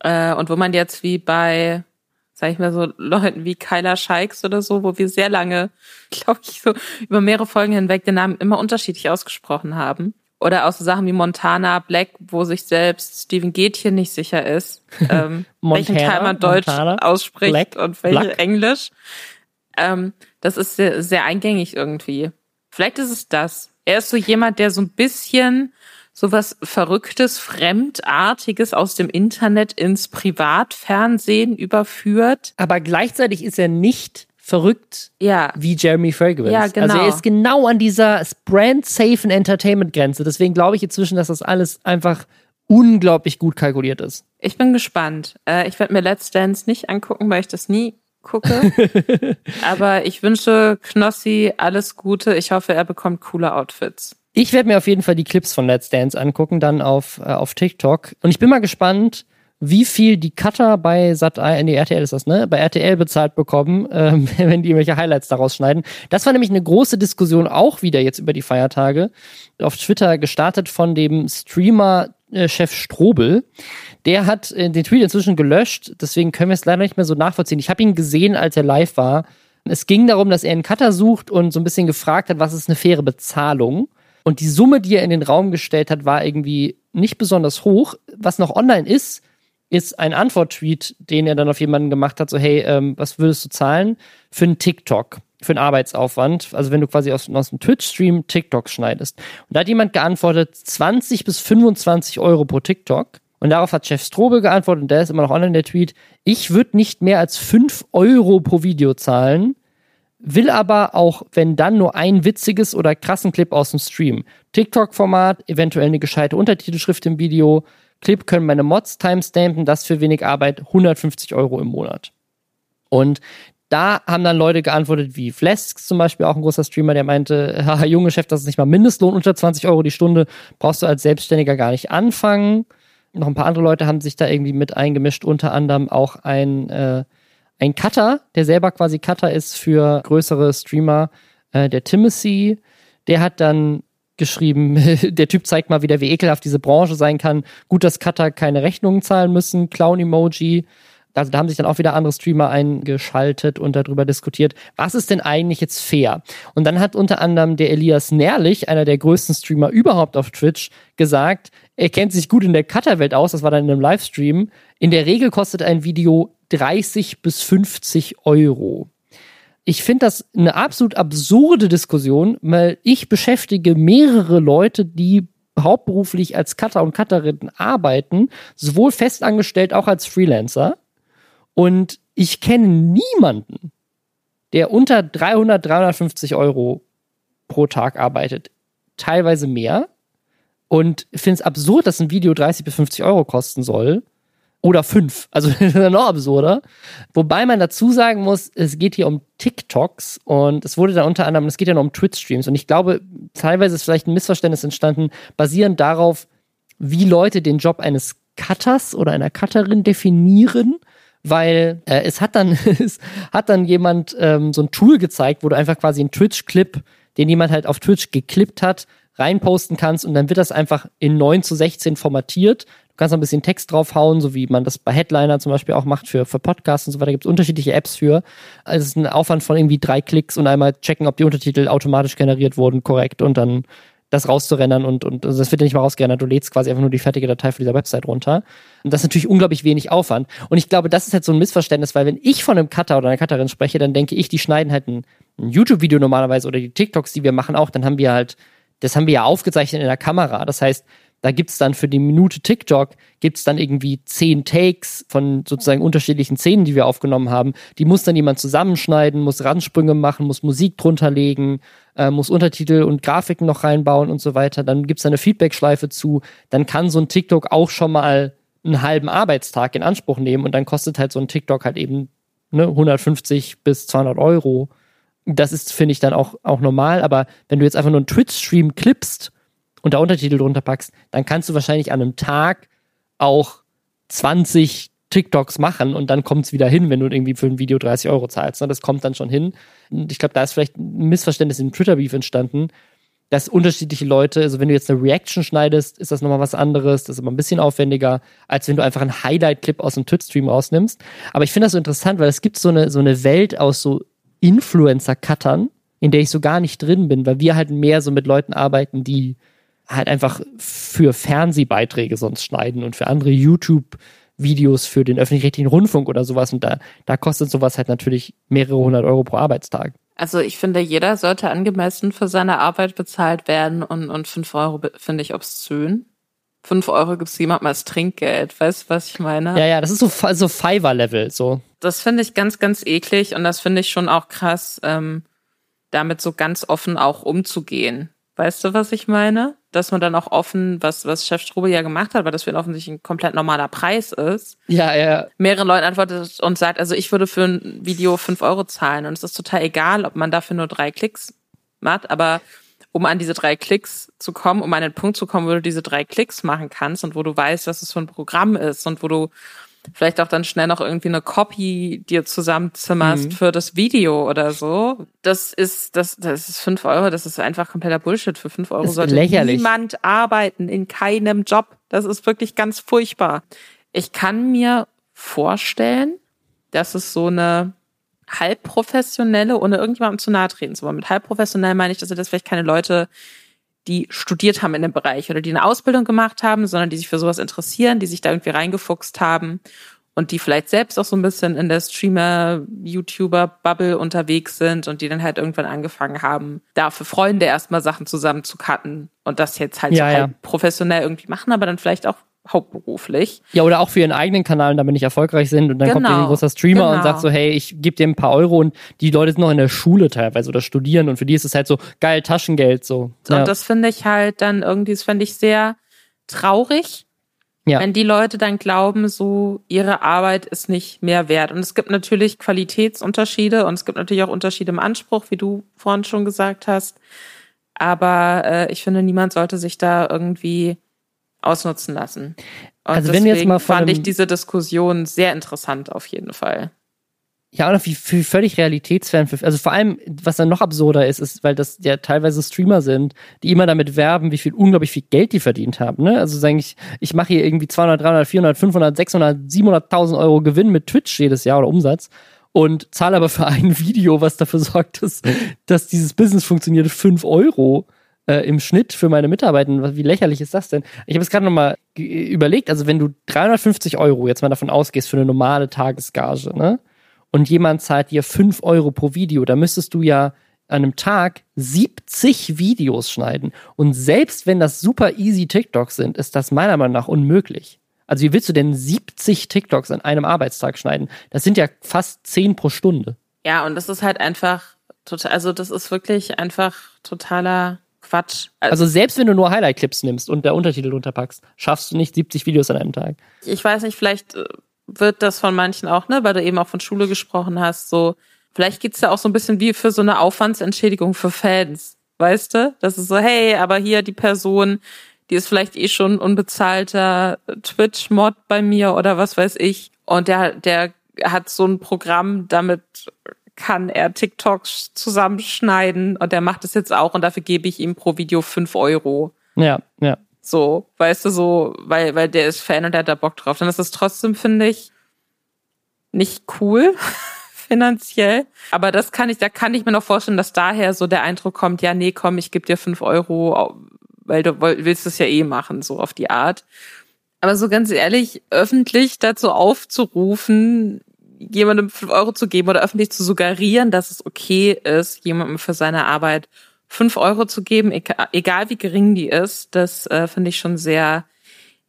Äh, und wo man jetzt wie bei, sag ich mal so, Leuten wie Kyla Scheiks oder so, wo wir sehr lange, glaube ich, so über mehrere Folgen hinweg den Namen immer unterschiedlich ausgesprochen haben. Oder auch so Sachen wie Montana Black, wo sich selbst Steven Gätchen nicht sicher ist, ähm, welchen Teil man Deutsch Montana, ausspricht Black, und welche Black. Englisch. Ähm, das ist sehr, sehr eingängig irgendwie. Vielleicht ist es das. Er ist so jemand, der so ein bisschen sowas Verrücktes, Fremdartiges aus dem Internet ins Privatfernsehen überführt.
Aber gleichzeitig ist er nicht verrückt
ja.
wie Jeremy Fragrance.
Ja, genau.
Also er ist genau an dieser brand-safen Entertainment-Grenze. Deswegen glaube ich inzwischen, dass das alles einfach unglaublich gut kalkuliert ist.
Ich bin gespannt. Äh, ich werde mir Let's Dance nicht angucken, weil ich das nie gucke. Aber ich wünsche Knossi alles Gute. Ich hoffe, er bekommt coole Outfits.
Ich werde mir auf jeden Fall die Clips von Let's Dance angucken, dann auf, äh, auf TikTok. Und ich bin mal gespannt, wie viel die Cutter bei Sat nee, RTL ist das, ne? Bei RTL bezahlt bekommen, ähm, wenn die irgendwelche Highlights daraus schneiden. Das war nämlich eine große Diskussion auch wieder jetzt über die Feiertage. Auf Twitter gestartet von dem Streamer Chef Strobel. Der hat äh, den Tweet inzwischen gelöscht, deswegen können wir es leider nicht mehr so nachvollziehen. Ich habe ihn gesehen, als er live war. Es ging darum, dass er einen Cutter sucht und so ein bisschen gefragt hat, was ist eine faire Bezahlung. Und die Summe, die er in den Raum gestellt hat, war irgendwie nicht besonders hoch. Was noch online ist, ist ein Antwort-Tweet, den er dann auf jemanden gemacht hat, so hey, ähm, was würdest du zahlen für einen TikTok, für einen Arbeitsaufwand? Also wenn du quasi aus, aus einem Twitch-Stream TikTok schneidest. Und da hat jemand geantwortet, 20 bis 25 Euro pro TikTok. Und darauf hat Chef Strobel geantwortet, und der ist immer noch online, der Tweet, ich würde nicht mehr als 5 Euro pro Video zahlen, will aber auch, wenn dann nur ein witziges oder krassen Clip aus dem Stream. TikTok-Format, eventuell eine gescheite Untertitelschrift im Video, Clip können meine Mods timestampen, das für wenig Arbeit, 150 Euro im Monat. Und da haben dann Leute geantwortet, wie Flesks zum Beispiel, auch ein großer Streamer, der meinte, haha, junge Chef, das ist nicht mal Mindestlohn, unter 20 Euro die Stunde, brauchst du als Selbstständiger gar nicht anfangen. Noch ein paar andere Leute haben sich da irgendwie mit eingemischt, unter anderem auch ein, äh, ein Cutter, der selber quasi Cutter ist für größere Streamer, äh, der Timothy, der hat dann geschrieben, der Typ zeigt mal wieder, wie ekelhaft diese Branche sein kann. Gut, dass Cutter keine Rechnungen zahlen müssen, Clown-Emoji. Also da haben sich dann auch wieder andere Streamer eingeschaltet und darüber diskutiert, was ist denn eigentlich jetzt fair? Und dann hat unter anderem der Elias Nährlich, einer der größten Streamer überhaupt auf Twitch, gesagt, er kennt sich gut in der Cutter-Welt aus, das war dann in einem Livestream. In der Regel kostet ein Video 30 bis 50 Euro ich finde das eine absolut absurde Diskussion, weil ich beschäftige mehrere Leute, die hauptberuflich als Cutter und Cutterinnen arbeiten, sowohl festangestellt auch als Freelancer. Und ich kenne niemanden, der unter 300, 350 Euro pro Tag arbeitet. Teilweise mehr. Und finde es absurd, dass ein Video 30 bis 50 Euro kosten soll oder fünf. Also noch absurder. Wobei man dazu sagen muss, es geht hier um TikToks und es wurde dann unter anderem, es geht ja noch um Twitch-Streams und ich glaube, teilweise ist vielleicht ein Missverständnis entstanden, basierend darauf, wie Leute den Job eines Cutters oder einer Cutterin definieren weil äh, es hat dann es hat dann jemand ähm, so ein Tool gezeigt, wo du einfach quasi einen Twitch-Clip, den jemand halt auf Twitch geklippt hat, reinposten kannst und dann wird das einfach in 9 zu 16 formatiert. Du kannst noch ein bisschen Text draufhauen, so wie man das bei Headliner zum Beispiel auch macht für, für Podcasts und so weiter. Da gibt es unterschiedliche Apps für. Also es ist ein Aufwand von irgendwie drei Klicks und einmal checken, ob die Untertitel automatisch generiert wurden, korrekt und dann das rauszurennen und, und also das wird ja nicht mal rausgerendert, du lädst quasi einfach nur die fertige Datei von dieser Website runter. Und das ist natürlich unglaublich wenig Aufwand. Und ich glaube, das ist halt so ein Missverständnis, weil wenn ich von einem Cutter oder einer Cutterin spreche, dann denke ich, die schneiden halt ein, ein YouTube-Video normalerweise oder die TikToks, die wir machen auch, dann haben wir halt, das haben wir ja aufgezeichnet in der Kamera. Das heißt, da gibt's dann für die Minute TikTok, gibt's dann irgendwie zehn Takes von sozusagen unterschiedlichen Szenen, die wir aufgenommen haben. Die muss dann jemand zusammenschneiden, muss Randsprünge machen, muss Musik drunter legen, äh, muss Untertitel und Grafiken noch reinbauen und so weiter. Dann gibt's eine Feedback-Schleife zu. Dann kann so ein TikTok auch schon mal einen halben Arbeitstag in Anspruch nehmen und dann kostet halt so ein TikTok halt eben ne, 150 bis 200 Euro. Das ist, finde ich, dann auch, auch normal. Aber wenn du jetzt einfach nur einen Twitch-Stream clippst und da Untertitel drunter packst, dann kannst du wahrscheinlich an einem Tag auch 20 TikToks machen und dann kommt es wieder hin, wenn du irgendwie für ein Video 30 Euro zahlst. Ne? Das kommt dann schon hin. Und ich glaube, da ist vielleicht ein Missverständnis im Twitter-Beef entstanden, dass unterschiedliche Leute, also wenn du jetzt eine Reaction schneidest, ist das nochmal was anderes, das ist immer ein bisschen aufwendiger, als wenn du einfach einen Highlight-Clip aus einem Twitch-Stream rausnimmst. Aber ich finde das so interessant, weil es gibt so eine, so eine Welt aus so Influencer-Cuttern, in der ich so gar nicht drin bin, weil wir halt mehr so mit Leuten arbeiten, die halt einfach für Fernsehbeiträge sonst schneiden und für andere YouTube-Videos für den öffentlich-rechtlichen Rundfunk oder sowas. Und da, da kostet sowas halt natürlich mehrere hundert Euro pro Arbeitstag.
Also ich finde, jeder sollte angemessen für seine Arbeit bezahlt werden und, und fünf Euro finde ich obszön. Fünf Euro gibt's jemandem als Trinkgeld. Weißt du, was ich meine?
Ja, ja, das ist so, so Fiverr-Level, so.
Das finde ich ganz, ganz eklig und das finde ich schon auch krass, ähm, damit so ganz offen auch umzugehen. Weißt du, was ich meine? Dass man dann auch offen, was, was Chef Strube ja gemacht hat, weil das für ihn offensichtlich ein komplett normaler Preis ist.
Ja, ja.
Mehrere Leute antwortet und sagt, also ich würde für ein Video fünf Euro zahlen und es ist total egal, ob man dafür nur drei Klicks macht, aber um an diese drei Klicks zu kommen, um an den Punkt zu kommen, wo du diese drei Klicks machen kannst und wo du weißt, was es für ein Programm ist und wo du vielleicht auch dann schnell noch irgendwie eine Copy dir zusammenzimmerst mhm. für das Video oder so. Das ist, das, das ist fünf Euro, das ist einfach kompletter Bullshit. Für fünf Euro sollte lächerlich. niemand arbeiten in keinem Job. Das ist wirklich ganz furchtbar. Ich kann mir vorstellen, dass es so eine halbprofessionelle, ohne irgendjemandem zu nahe treten zu wollen. Mit halbprofessionell meine ich, dass das vielleicht keine Leute die studiert haben in dem Bereich oder die eine Ausbildung gemacht haben, sondern die sich für sowas interessieren, die sich da irgendwie reingefuchst haben und die vielleicht selbst auch so ein bisschen in der Streamer, YouTuber Bubble unterwegs sind und die dann halt irgendwann angefangen haben, da für Freunde erstmal Sachen zusammen zu cutten und das jetzt halt ja, so ja. Halt professionell irgendwie machen, aber dann vielleicht auch hauptberuflich.
Ja, oder auch für ihren eigenen Kanal damit nicht erfolgreich sind und dann genau, kommt ein großer Streamer genau. und sagt so, hey, ich gebe dir ein paar Euro und die Leute sind noch in der Schule teilweise oder studieren und für die ist es halt so geil Taschengeld so.
Ja. Und das finde ich halt dann irgendwie, das finde ich sehr traurig, ja. wenn die Leute dann glauben, so ihre Arbeit ist nicht mehr wert. Und es gibt natürlich Qualitätsunterschiede und es gibt natürlich auch Unterschiede im Anspruch, wie du vorhin schon gesagt hast. Aber äh, ich finde, niemand sollte sich da irgendwie ausnutzen lassen. Und also wenn jetzt mal fand ich diese Diskussion sehr interessant auf jeden Fall.
Ja, und wie, wie völlig realitätsfern. Also vor allem, was dann noch absurder ist, ist, weil das ja teilweise Streamer sind, die immer damit werben, wie viel unglaublich viel Geld die verdient haben. Ne? Also sagen ich, ich mache hier irgendwie 200, 300, 400, 500, 600, 700.000 Euro Gewinn mit Twitch jedes Jahr oder Umsatz und zahle aber für ein Video, was dafür sorgt, dass, dass dieses Business funktioniert, 5 Euro äh, im Schnitt für meine Mitarbeiter. Wie lächerlich ist das denn? Ich habe es gerade nochmal überlegt, also wenn du 350 Euro jetzt mal davon ausgehst für eine normale Tagesgage, ne? Und jemand zahlt dir 5 Euro pro Video, da müsstest du ja an einem Tag 70 Videos schneiden. Und selbst wenn das super easy TikToks sind, ist das meiner Meinung nach unmöglich. Also wie willst du denn 70 TikToks an einem Arbeitstag schneiden? Das sind ja fast 10 pro Stunde.
Ja, und das ist halt einfach total, also das ist wirklich einfach totaler Quatsch.
Also, also selbst wenn du nur Highlight-Clips nimmst und der Untertitel unterpackst, schaffst du nicht 70 Videos an einem Tag.
Ich weiß nicht, vielleicht äh, wird das von manchen auch, ne, weil du eben auch von Schule gesprochen hast, so, vielleicht geht's ja auch so ein bisschen wie für so eine Aufwandsentschädigung für Fans, weißt du? Das ist so, hey, aber hier die Person, die ist vielleicht eh schon unbezahlter Twitch-Mod bei mir oder was weiß ich. Und der, der hat so ein Programm, damit kann er TikToks zusammenschneiden und er macht es jetzt auch und dafür gebe ich ihm pro Video fünf Euro.
Ja, ja.
So, weißt du, so, weil, weil der ist Fan und der hat da Bock drauf. Dann ist es trotzdem, finde ich, nicht cool finanziell. Aber das kann ich, da kann ich mir noch vorstellen, dass daher so der Eindruck kommt, ja, nee, komm, ich gebe dir fünf Euro, weil du willst es ja eh machen, so auf die Art. Aber so ganz ehrlich, öffentlich dazu aufzurufen, jemandem fünf Euro zu geben oder öffentlich zu suggerieren, dass es okay ist, jemandem für seine Arbeit fünf Euro zu geben, egal wie gering die ist, das äh, finde ich schon sehr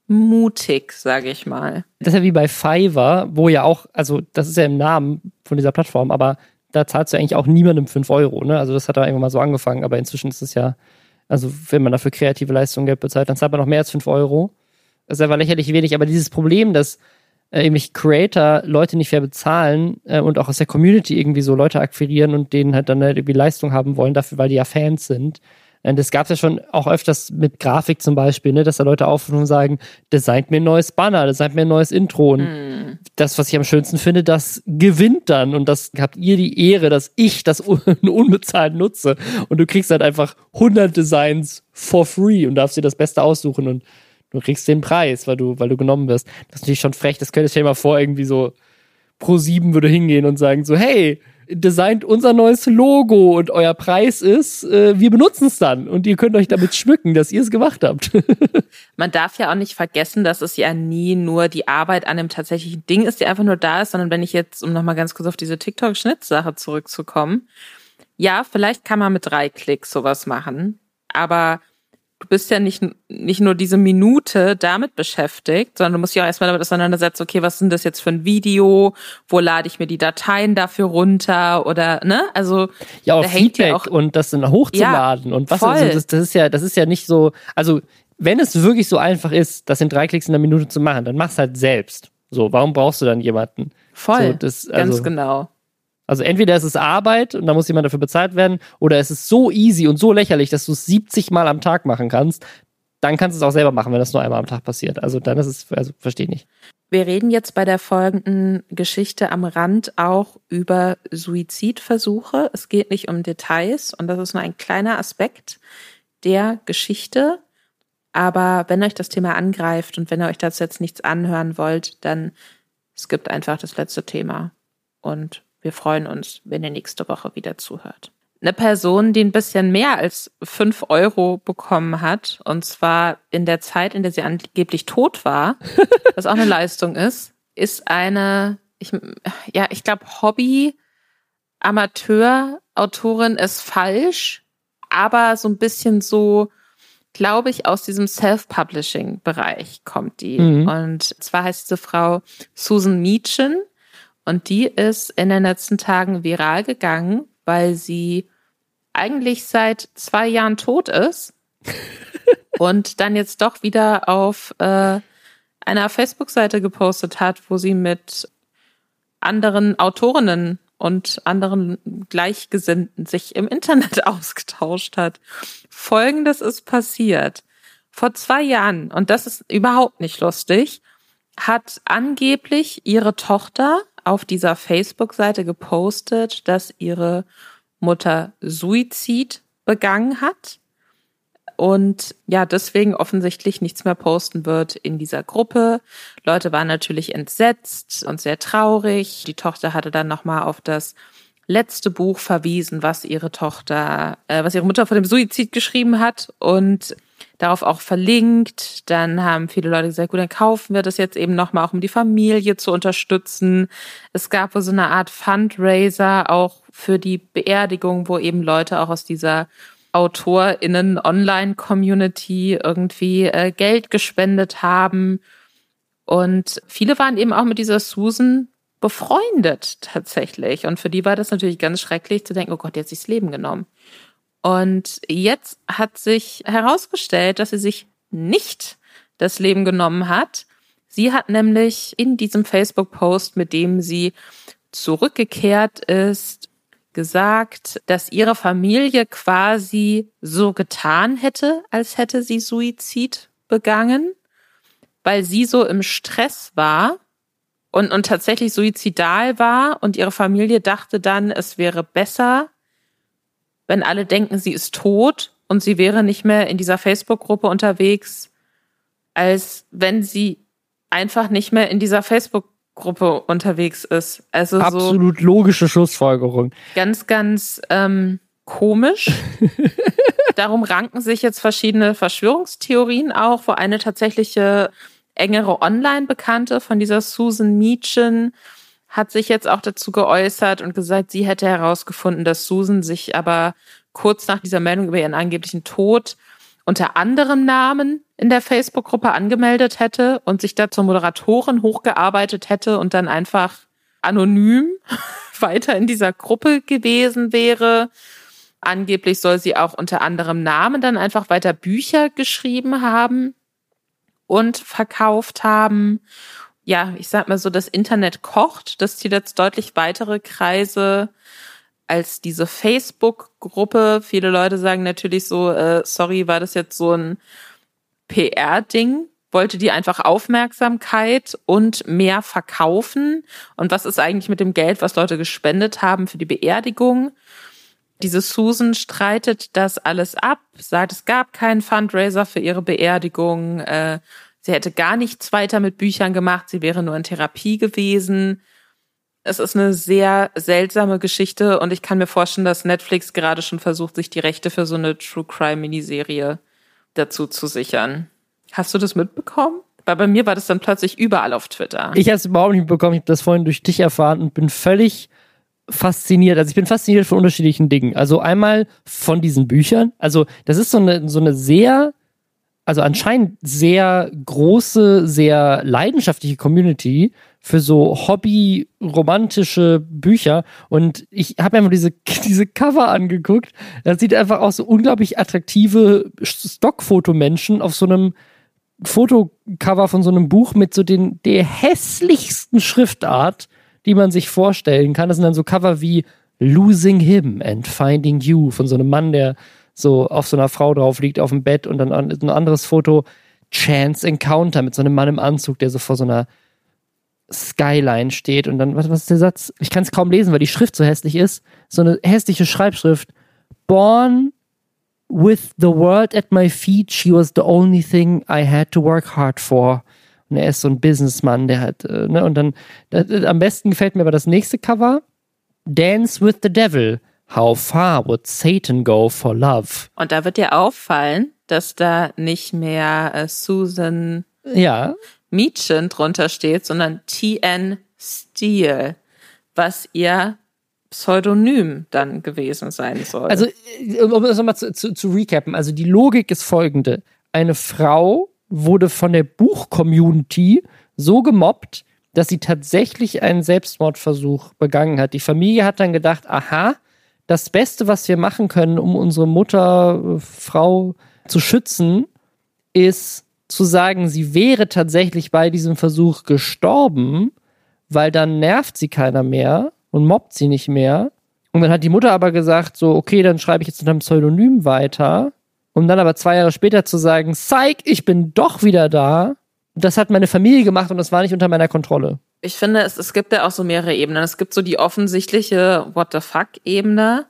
mutig, sage ich mal.
Das ist ja wie bei Fiverr, wo ja auch, also das ist ja im Namen von dieser Plattform, aber da zahlst du eigentlich auch niemandem fünf Euro, ne? Also das hat da irgendwann mal so angefangen, aber inzwischen ist es ja, also wenn man dafür kreative Leistungen Geld bezahlt, dann zahlt man noch mehr als fünf Euro. Das ist einfach lächerlich wenig, aber dieses Problem, dass äh, irgendwelche Creator Leute nicht fair bezahlen äh, und auch aus der Community irgendwie so Leute akquirieren und denen halt dann halt irgendwie Leistung haben wollen dafür, weil die ja Fans sind. Und das gab es ja schon auch öfters mit Grafik zum Beispiel, ne, dass da Leute aufrufen und sagen, designt mir ein neues Banner, designt mir ein neues Intro. Und mm. das, was ich am schönsten finde, das gewinnt dann. Und das habt ihr die Ehre, dass ich das unbezahlt nutze. Und du kriegst halt einfach 100 Designs for free und darfst dir das Beste aussuchen. Und du kriegst den Preis, weil du, weil du genommen wirst. Das ist natürlich schon frech. Das könntest du dir mal vor, irgendwie so pro sieben würde hingehen und sagen so, hey, designt unser neues Logo und euer Preis ist, äh, wir benutzen es dann und ihr könnt euch damit schmücken, dass ihr es gemacht habt.
Man darf ja auch nicht vergessen, dass es ja nie nur die Arbeit an dem tatsächlichen Ding ist, die einfach nur da ist, sondern wenn ich jetzt, um nochmal ganz kurz auf diese TikTok-Schnittsache zurückzukommen, ja, vielleicht kann man mit drei Klicks sowas machen, aber du bist ja nicht, nicht nur diese Minute damit beschäftigt, sondern du musst dich auch erstmal damit auseinandersetzen, okay, was sind das jetzt für ein Video? Wo lade ich mir die Dateien dafür runter? Oder, ne? Also,
ja, auch Feedback ja auch, und das dann hochzuladen ja, und was, also das, das ist ja, das ist ja nicht so, also, wenn es wirklich so einfach ist, das in drei Klicks in einer Minute zu machen, dann mach's halt selbst. So, warum brauchst du dann jemanden?
Voll.
So, das,
also, ganz genau.
Also entweder es ist Arbeit und da muss jemand dafür bezahlt werden, oder es ist so easy und so lächerlich, dass du es 70 Mal am Tag machen kannst. Dann kannst du es auch selber machen, wenn das nur einmal am Tag passiert. Also dann ist es, also verstehe ich nicht.
Wir reden jetzt bei der folgenden Geschichte am Rand auch über Suizidversuche. Es geht nicht um Details und das ist nur ein kleiner Aspekt der Geschichte. Aber wenn euch das Thema angreift und wenn ihr euch dazu jetzt nichts anhören wollt, dann gibt einfach das letzte Thema. Und wir freuen uns, wenn ihr nächste Woche wieder zuhört. Eine Person, die ein bisschen mehr als fünf Euro bekommen hat, und zwar in der Zeit, in der sie angeblich tot war, was auch eine Leistung ist, ist eine, ich, ja, ich glaube, Hobby, Amateur-Autorin ist falsch, aber so ein bisschen so, glaube ich, aus diesem Self-Publishing-Bereich kommt die. Mhm. Und zwar heißt diese Frau Susan Meachen und die ist in den letzten Tagen viral gegangen, weil sie eigentlich seit zwei Jahren tot ist und dann jetzt doch wieder auf äh, einer Facebook-Seite gepostet hat, wo sie mit anderen Autorinnen und anderen Gleichgesinnten sich im Internet ausgetauscht hat. Folgendes ist passiert. Vor zwei Jahren, und das ist überhaupt nicht lustig, hat angeblich ihre Tochter auf dieser Facebook-Seite gepostet, dass ihre Mutter Suizid begangen hat und ja, deswegen offensichtlich nichts mehr posten wird in dieser Gruppe. Leute waren natürlich entsetzt und sehr traurig. Die Tochter hatte dann nochmal auf das letzte Buch verwiesen, was ihre Tochter, äh, was ihre Mutter vor dem Suizid geschrieben hat und darauf auch verlinkt. Dann haben viele Leute gesagt, gut, dann kaufen wir das jetzt eben nochmal, auch um die Familie zu unterstützen. Es gab so eine Art Fundraiser auch für die Beerdigung, wo eben Leute auch aus dieser AutorInnen Online-Community irgendwie äh, Geld gespendet haben. Und viele waren eben auch mit dieser Susan befreundet tatsächlich. Und für die war das natürlich ganz schrecklich zu denken, oh Gott, jetzt ist das Leben genommen. Und jetzt hat sich herausgestellt, dass sie sich nicht das Leben genommen hat. Sie hat nämlich in diesem Facebook-Post, mit dem sie zurückgekehrt ist, gesagt, dass ihre Familie quasi so getan hätte, als hätte sie Suizid begangen, weil sie so im Stress war und, und tatsächlich suizidal war und ihre Familie dachte dann, es wäre besser, wenn alle denken, sie ist tot und sie wäre nicht mehr in dieser Facebook-Gruppe unterwegs, als wenn sie einfach nicht mehr in dieser Facebook-Gruppe unterwegs ist. Also
absolut so logische Schlussfolgerung.
Ganz, ganz ähm, komisch. Darum ranken sich jetzt verschiedene Verschwörungstheorien auch, wo eine tatsächliche engere Online-Bekannte von dieser Susan Meachen hat sich jetzt auch dazu geäußert und gesagt, sie hätte herausgefunden, dass Susan sich aber kurz nach dieser Meldung über ihren angeblichen Tod unter anderem Namen in der Facebook-Gruppe angemeldet hätte und sich da zur Moderatorin hochgearbeitet hätte und dann einfach anonym weiter in dieser Gruppe gewesen wäre. Angeblich soll sie auch unter anderem Namen dann einfach weiter Bücher geschrieben haben und verkauft haben ja, ich sag mal so, das Internet kocht. Das zieht jetzt deutlich weitere Kreise als diese Facebook-Gruppe. Viele Leute sagen natürlich so, äh, sorry, war das jetzt so ein PR-Ding? Wollte die einfach Aufmerksamkeit und mehr verkaufen? Und was ist eigentlich mit dem Geld, was Leute gespendet haben für die Beerdigung? Diese Susan streitet das alles ab, sagt, es gab keinen Fundraiser für ihre Beerdigung. Äh, Sie hätte gar nichts weiter mit Büchern gemacht, sie wäre nur in Therapie gewesen. Es ist eine sehr seltsame Geschichte und ich kann mir vorstellen, dass Netflix gerade schon versucht, sich die Rechte für so eine True Crime Miniserie dazu zu sichern. Hast du das mitbekommen? Weil bei mir war das dann plötzlich überall auf Twitter.
Ich habe es überhaupt nicht mitbekommen. Ich habe das vorhin durch dich erfahren und bin völlig fasziniert. Also ich bin fasziniert von unterschiedlichen Dingen. Also einmal von diesen Büchern. Also das ist so eine, so eine sehr, also anscheinend sehr große, sehr leidenschaftliche Community für so hobby-romantische Bücher. Und ich habe mir mal diese, diese Cover angeguckt. Das sieht einfach aus so unglaublich attraktive Stockfotomenschen auf so einem Fotocover von so einem Buch mit so den, der hässlichsten Schriftart die man sich vorstellen kann. Das sind dann so Cover wie Losing Him and Finding You von so einem Mann, der so auf so einer Frau drauf liegt auf dem Bett und dann ein anderes Foto Chance Encounter mit so einem Mann im Anzug, der so vor so einer Skyline steht und dann, was, was ist der Satz? Ich kann es kaum lesen, weil die Schrift so hässlich ist. So eine hässliche Schreibschrift. Born with the world at my feet, she was the only thing I had to work hard for. Und er ist so ein Businessman, der hat, äh, ne, und dann, das, am besten gefällt mir aber das nächste Cover. Dance with the Devil. How far would Satan go for love?
Und da wird dir auffallen, dass da nicht mehr äh, Susan
ja.
Mädchen drunter steht, sondern T.N. Steele, was ihr Pseudonym dann gewesen sein soll.
Also, äh, um das nochmal zu, zu, zu recappen, also die Logik ist folgende. Eine Frau wurde von der Buch-Community so gemobbt, dass sie tatsächlich einen Selbstmordversuch begangen hat. Die Familie hat dann gedacht, aha, das Beste, was wir machen können, um unsere Mutter, äh, Frau zu schützen, ist zu sagen, sie wäre tatsächlich bei diesem Versuch gestorben, weil dann nervt sie keiner mehr und mobbt sie nicht mehr. Und dann hat die Mutter aber gesagt, so, okay, dann schreibe ich jetzt unter einem Pseudonym weiter um dann aber zwei Jahre später zu sagen, zeig, ich bin doch wieder da. Das hat meine Familie gemacht und das war nicht unter meiner Kontrolle.
Ich finde, es, es gibt ja auch so mehrere Ebenen. Es gibt so die offensichtliche What the fuck-Ebene.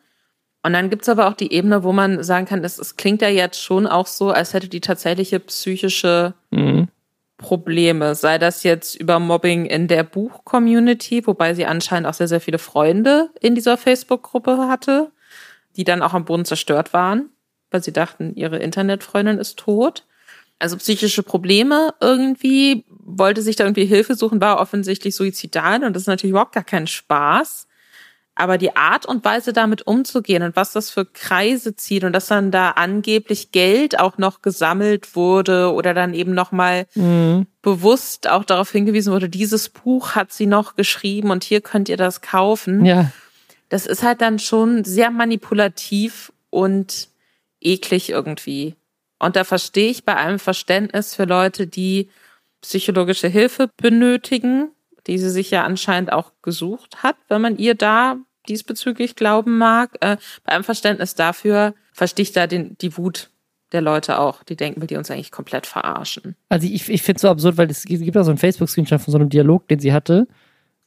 Und dann gibt's aber auch die Ebene, wo man sagen kann, es, es klingt ja jetzt schon auch so, als hätte die tatsächliche psychische mhm. Probleme. Sei das jetzt über Mobbing in der Buch-Community, wobei sie anscheinend auch sehr, sehr viele Freunde in dieser Facebook-Gruppe hatte, die dann auch am Boden zerstört waren weil sie dachten, ihre Internetfreundin ist tot. Also psychische Probleme irgendwie, wollte sich da irgendwie Hilfe suchen, war offensichtlich suizidal und das ist natürlich überhaupt gar kein Spaß. Aber die Art und Weise damit umzugehen und was das für Kreise zieht und dass dann da angeblich Geld auch noch gesammelt wurde oder dann eben nochmal mhm. bewusst auch darauf hingewiesen wurde, dieses Buch hat sie noch geschrieben und hier könnt ihr das kaufen.
Ja.
Das ist halt dann schon sehr manipulativ und eklig irgendwie. Und da verstehe ich bei allem Verständnis für Leute, die psychologische Hilfe benötigen, die sie sich ja anscheinend auch gesucht hat, wenn man ihr da diesbezüglich glauben mag. Äh, bei allem Verständnis dafür verstehe ich da den, die Wut der Leute auch, die denken, will die uns eigentlich komplett verarschen.
Also ich, ich finde es so absurd, weil es gibt auch so einen Facebook-Screenshot von so einem Dialog, den sie hatte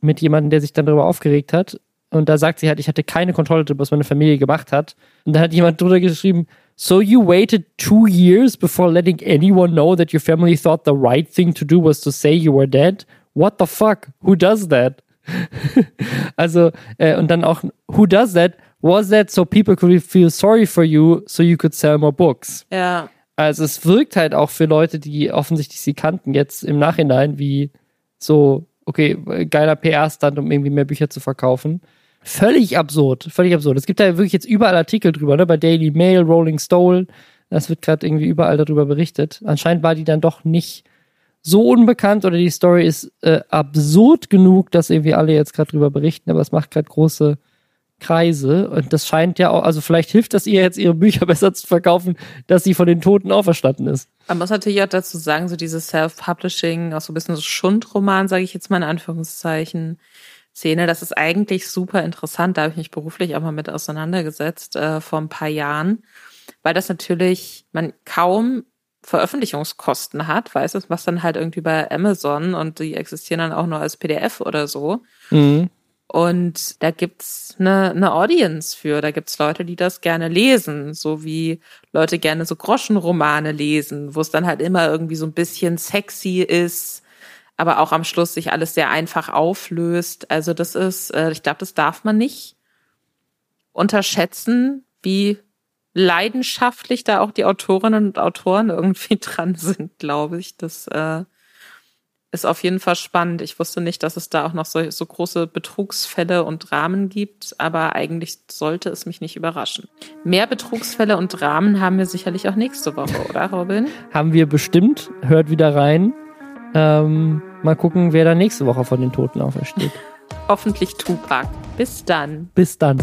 mit jemandem, der sich dann darüber aufgeregt hat. Und da sagt sie halt, ich hatte keine Kontrolle darüber, was meine Familie gemacht hat. Und da hat jemand drunter geschrieben, So you waited two years before letting anyone know that your family thought the right thing to do was to say you were dead? What the fuck? Who does that? also, äh, und dann auch, who does that? Was that so people could feel sorry for you, so you could sell more books?
Ja.
Also es wirkt halt auch für Leute, die offensichtlich sie kannten, jetzt im Nachhinein wie so, okay, geiler PR-Stand, um irgendwie mehr Bücher zu verkaufen. Völlig absurd, völlig absurd. Es gibt da wirklich jetzt überall Artikel drüber, ne? Bei Daily Mail, Rolling Stone. Das wird gerade irgendwie überall darüber berichtet. Anscheinend war die dann doch nicht so unbekannt oder die Story ist äh, absurd genug, dass irgendwie alle jetzt gerade drüber berichten, aber es macht gerade große Kreise und das scheint ja auch, also vielleicht hilft das ihr jetzt ihre Bücher besser zu verkaufen, dass sie von den Toten auferstanden ist.
Man muss natürlich auch dazu sagen, so dieses Self-Publishing, auch so ein bisschen so Schundroman, sage ich jetzt mal in Anführungszeichen, Szene. Das ist eigentlich super interessant. Da habe ich mich beruflich auch mal mit auseinandergesetzt äh, vor ein paar Jahren, weil das natürlich man kaum Veröffentlichungskosten hat, weißt du, was dann halt irgendwie bei Amazon und die existieren dann auch nur als PDF oder so. Mhm. Und da gibt's eine, eine Audience für. Da gibt's Leute, die das gerne lesen, so wie Leute gerne so Groschenromane lesen, wo es dann halt immer irgendwie so ein bisschen sexy ist, aber auch am Schluss sich alles sehr einfach auflöst. Also das ist, äh, ich glaube, das darf man nicht unterschätzen, wie leidenschaftlich da auch die Autorinnen und Autoren irgendwie dran sind, glaube ich. Das äh, ist auf jeden Fall spannend. Ich wusste nicht, dass es da auch noch so, so große Betrugsfälle und Dramen gibt, aber eigentlich sollte es mich nicht überraschen. Mehr Betrugsfälle und Dramen haben wir sicherlich auch nächste Woche, oder Robin?
haben wir bestimmt. Hört wieder rein. Ähm, mal gucken, wer da nächste Woche von den Toten aufersteht.
Hoffentlich Tupac. Bis dann.
Bis dann.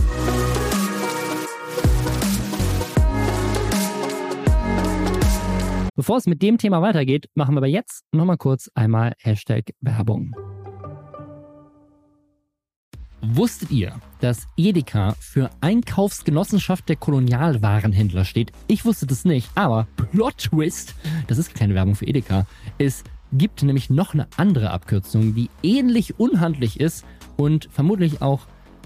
Bevor es mit dem Thema weitergeht, machen wir aber jetzt nochmal kurz einmal Hashtag Werbung. Wusstet ihr, dass Edeka für Einkaufsgenossenschaft der Kolonialwarenhändler steht? Ich wusste das nicht, aber Plot Twist, das ist keine Werbung für Edeka, es gibt nämlich noch eine andere Abkürzung, die ähnlich unhandlich ist und vermutlich auch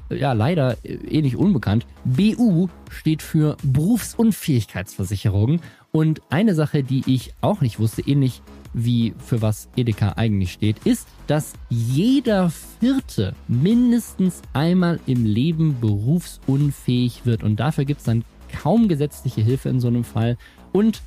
ja leider ähnlich unbekannt. BU steht für Berufsunfähigkeitsversicherung und eine Sache, die ich auch nicht wusste, ähnlich wie für was Edeka eigentlich steht, ist, dass jeder Vierte mindestens einmal im Leben berufsunfähig wird. Und dafür gibt es dann kaum gesetzliche Hilfe in so einem Fall. Und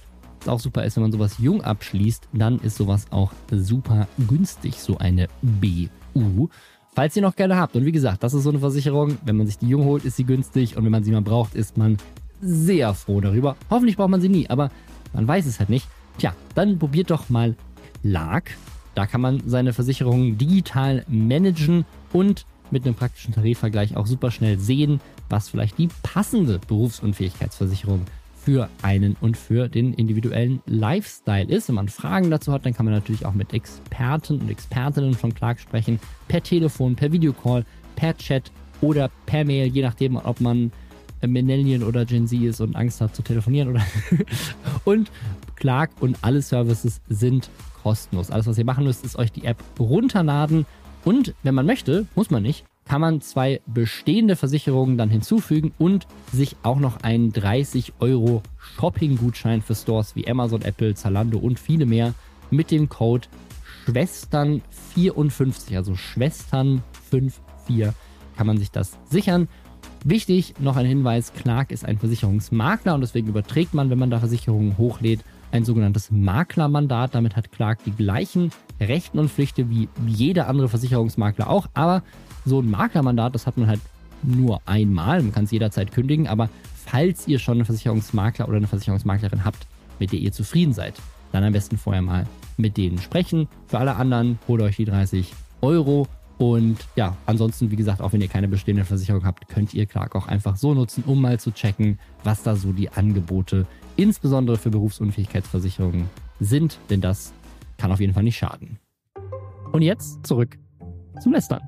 auch super ist, wenn man sowas jung abschließt, dann ist sowas auch super günstig, so eine BU. Falls ihr noch gerne habt. Und wie gesagt, das ist so eine Versicherung. Wenn man sich die jung holt, ist sie günstig. Und wenn man sie mal braucht, ist man sehr froh darüber. Hoffentlich braucht man sie nie, aber man weiß es halt nicht. Tja, dann probiert doch mal Clark. Da kann man seine Versicherungen digital managen und mit einem praktischen Tarifvergleich auch super schnell sehen, was vielleicht die passende Berufsunfähigkeitsversicherung für einen und für den individuellen Lifestyle ist. Wenn man Fragen dazu hat, dann kann man natürlich auch mit Experten und Expertinnen von Clark sprechen, per Telefon, per Videocall, per Chat oder per Mail, je nachdem, ob man Millennial oder Gen Z ist und Angst hat zu telefonieren oder und Clark und alle Services sind kostenlos. Alles, was ihr machen müsst, ist euch die App runterladen und wenn man möchte, muss man nicht, kann man zwei bestehende Versicherungen dann hinzufügen und sich auch noch einen 30 Euro Shopping-Gutschein für Stores wie Amazon, Apple, Zalando und viele mehr mit dem Code Schwestern54, also Schwestern54 kann man sich das sichern. Wichtig, noch ein Hinweis, Clark ist ein Versicherungsmakler und deswegen überträgt man, wenn man da Versicherungen hochlädt, ein sogenanntes Maklermandat. Damit hat Clark die gleichen Rechten und Pflichten wie jeder andere Versicherungsmakler auch. Aber so ein Maklermandat, das hat man halt nur einmal. Man kann es jederzeit kündigen. Aber falls ihr schon einen Versicherungsmakler oder eine Versicherungsmaklerin habt, mit der ihr zufrieden seid, dann am besten vorher mal mit denen sprechen. Für alle anderen holt euch die 30 Euro und ja, ansonsten, wie gesagt, auch wenn ihr keine bestehende Versicherung habt, könnt ihr Clark auch einfach so nutzen, um mal zu checken, was da so die Angebote, insbesondere für Berufsunfähigkeitsversicherungen, sind. Denn das kann auf jeden Fall nicht schaden. Und jetzt zurück zum Lästern.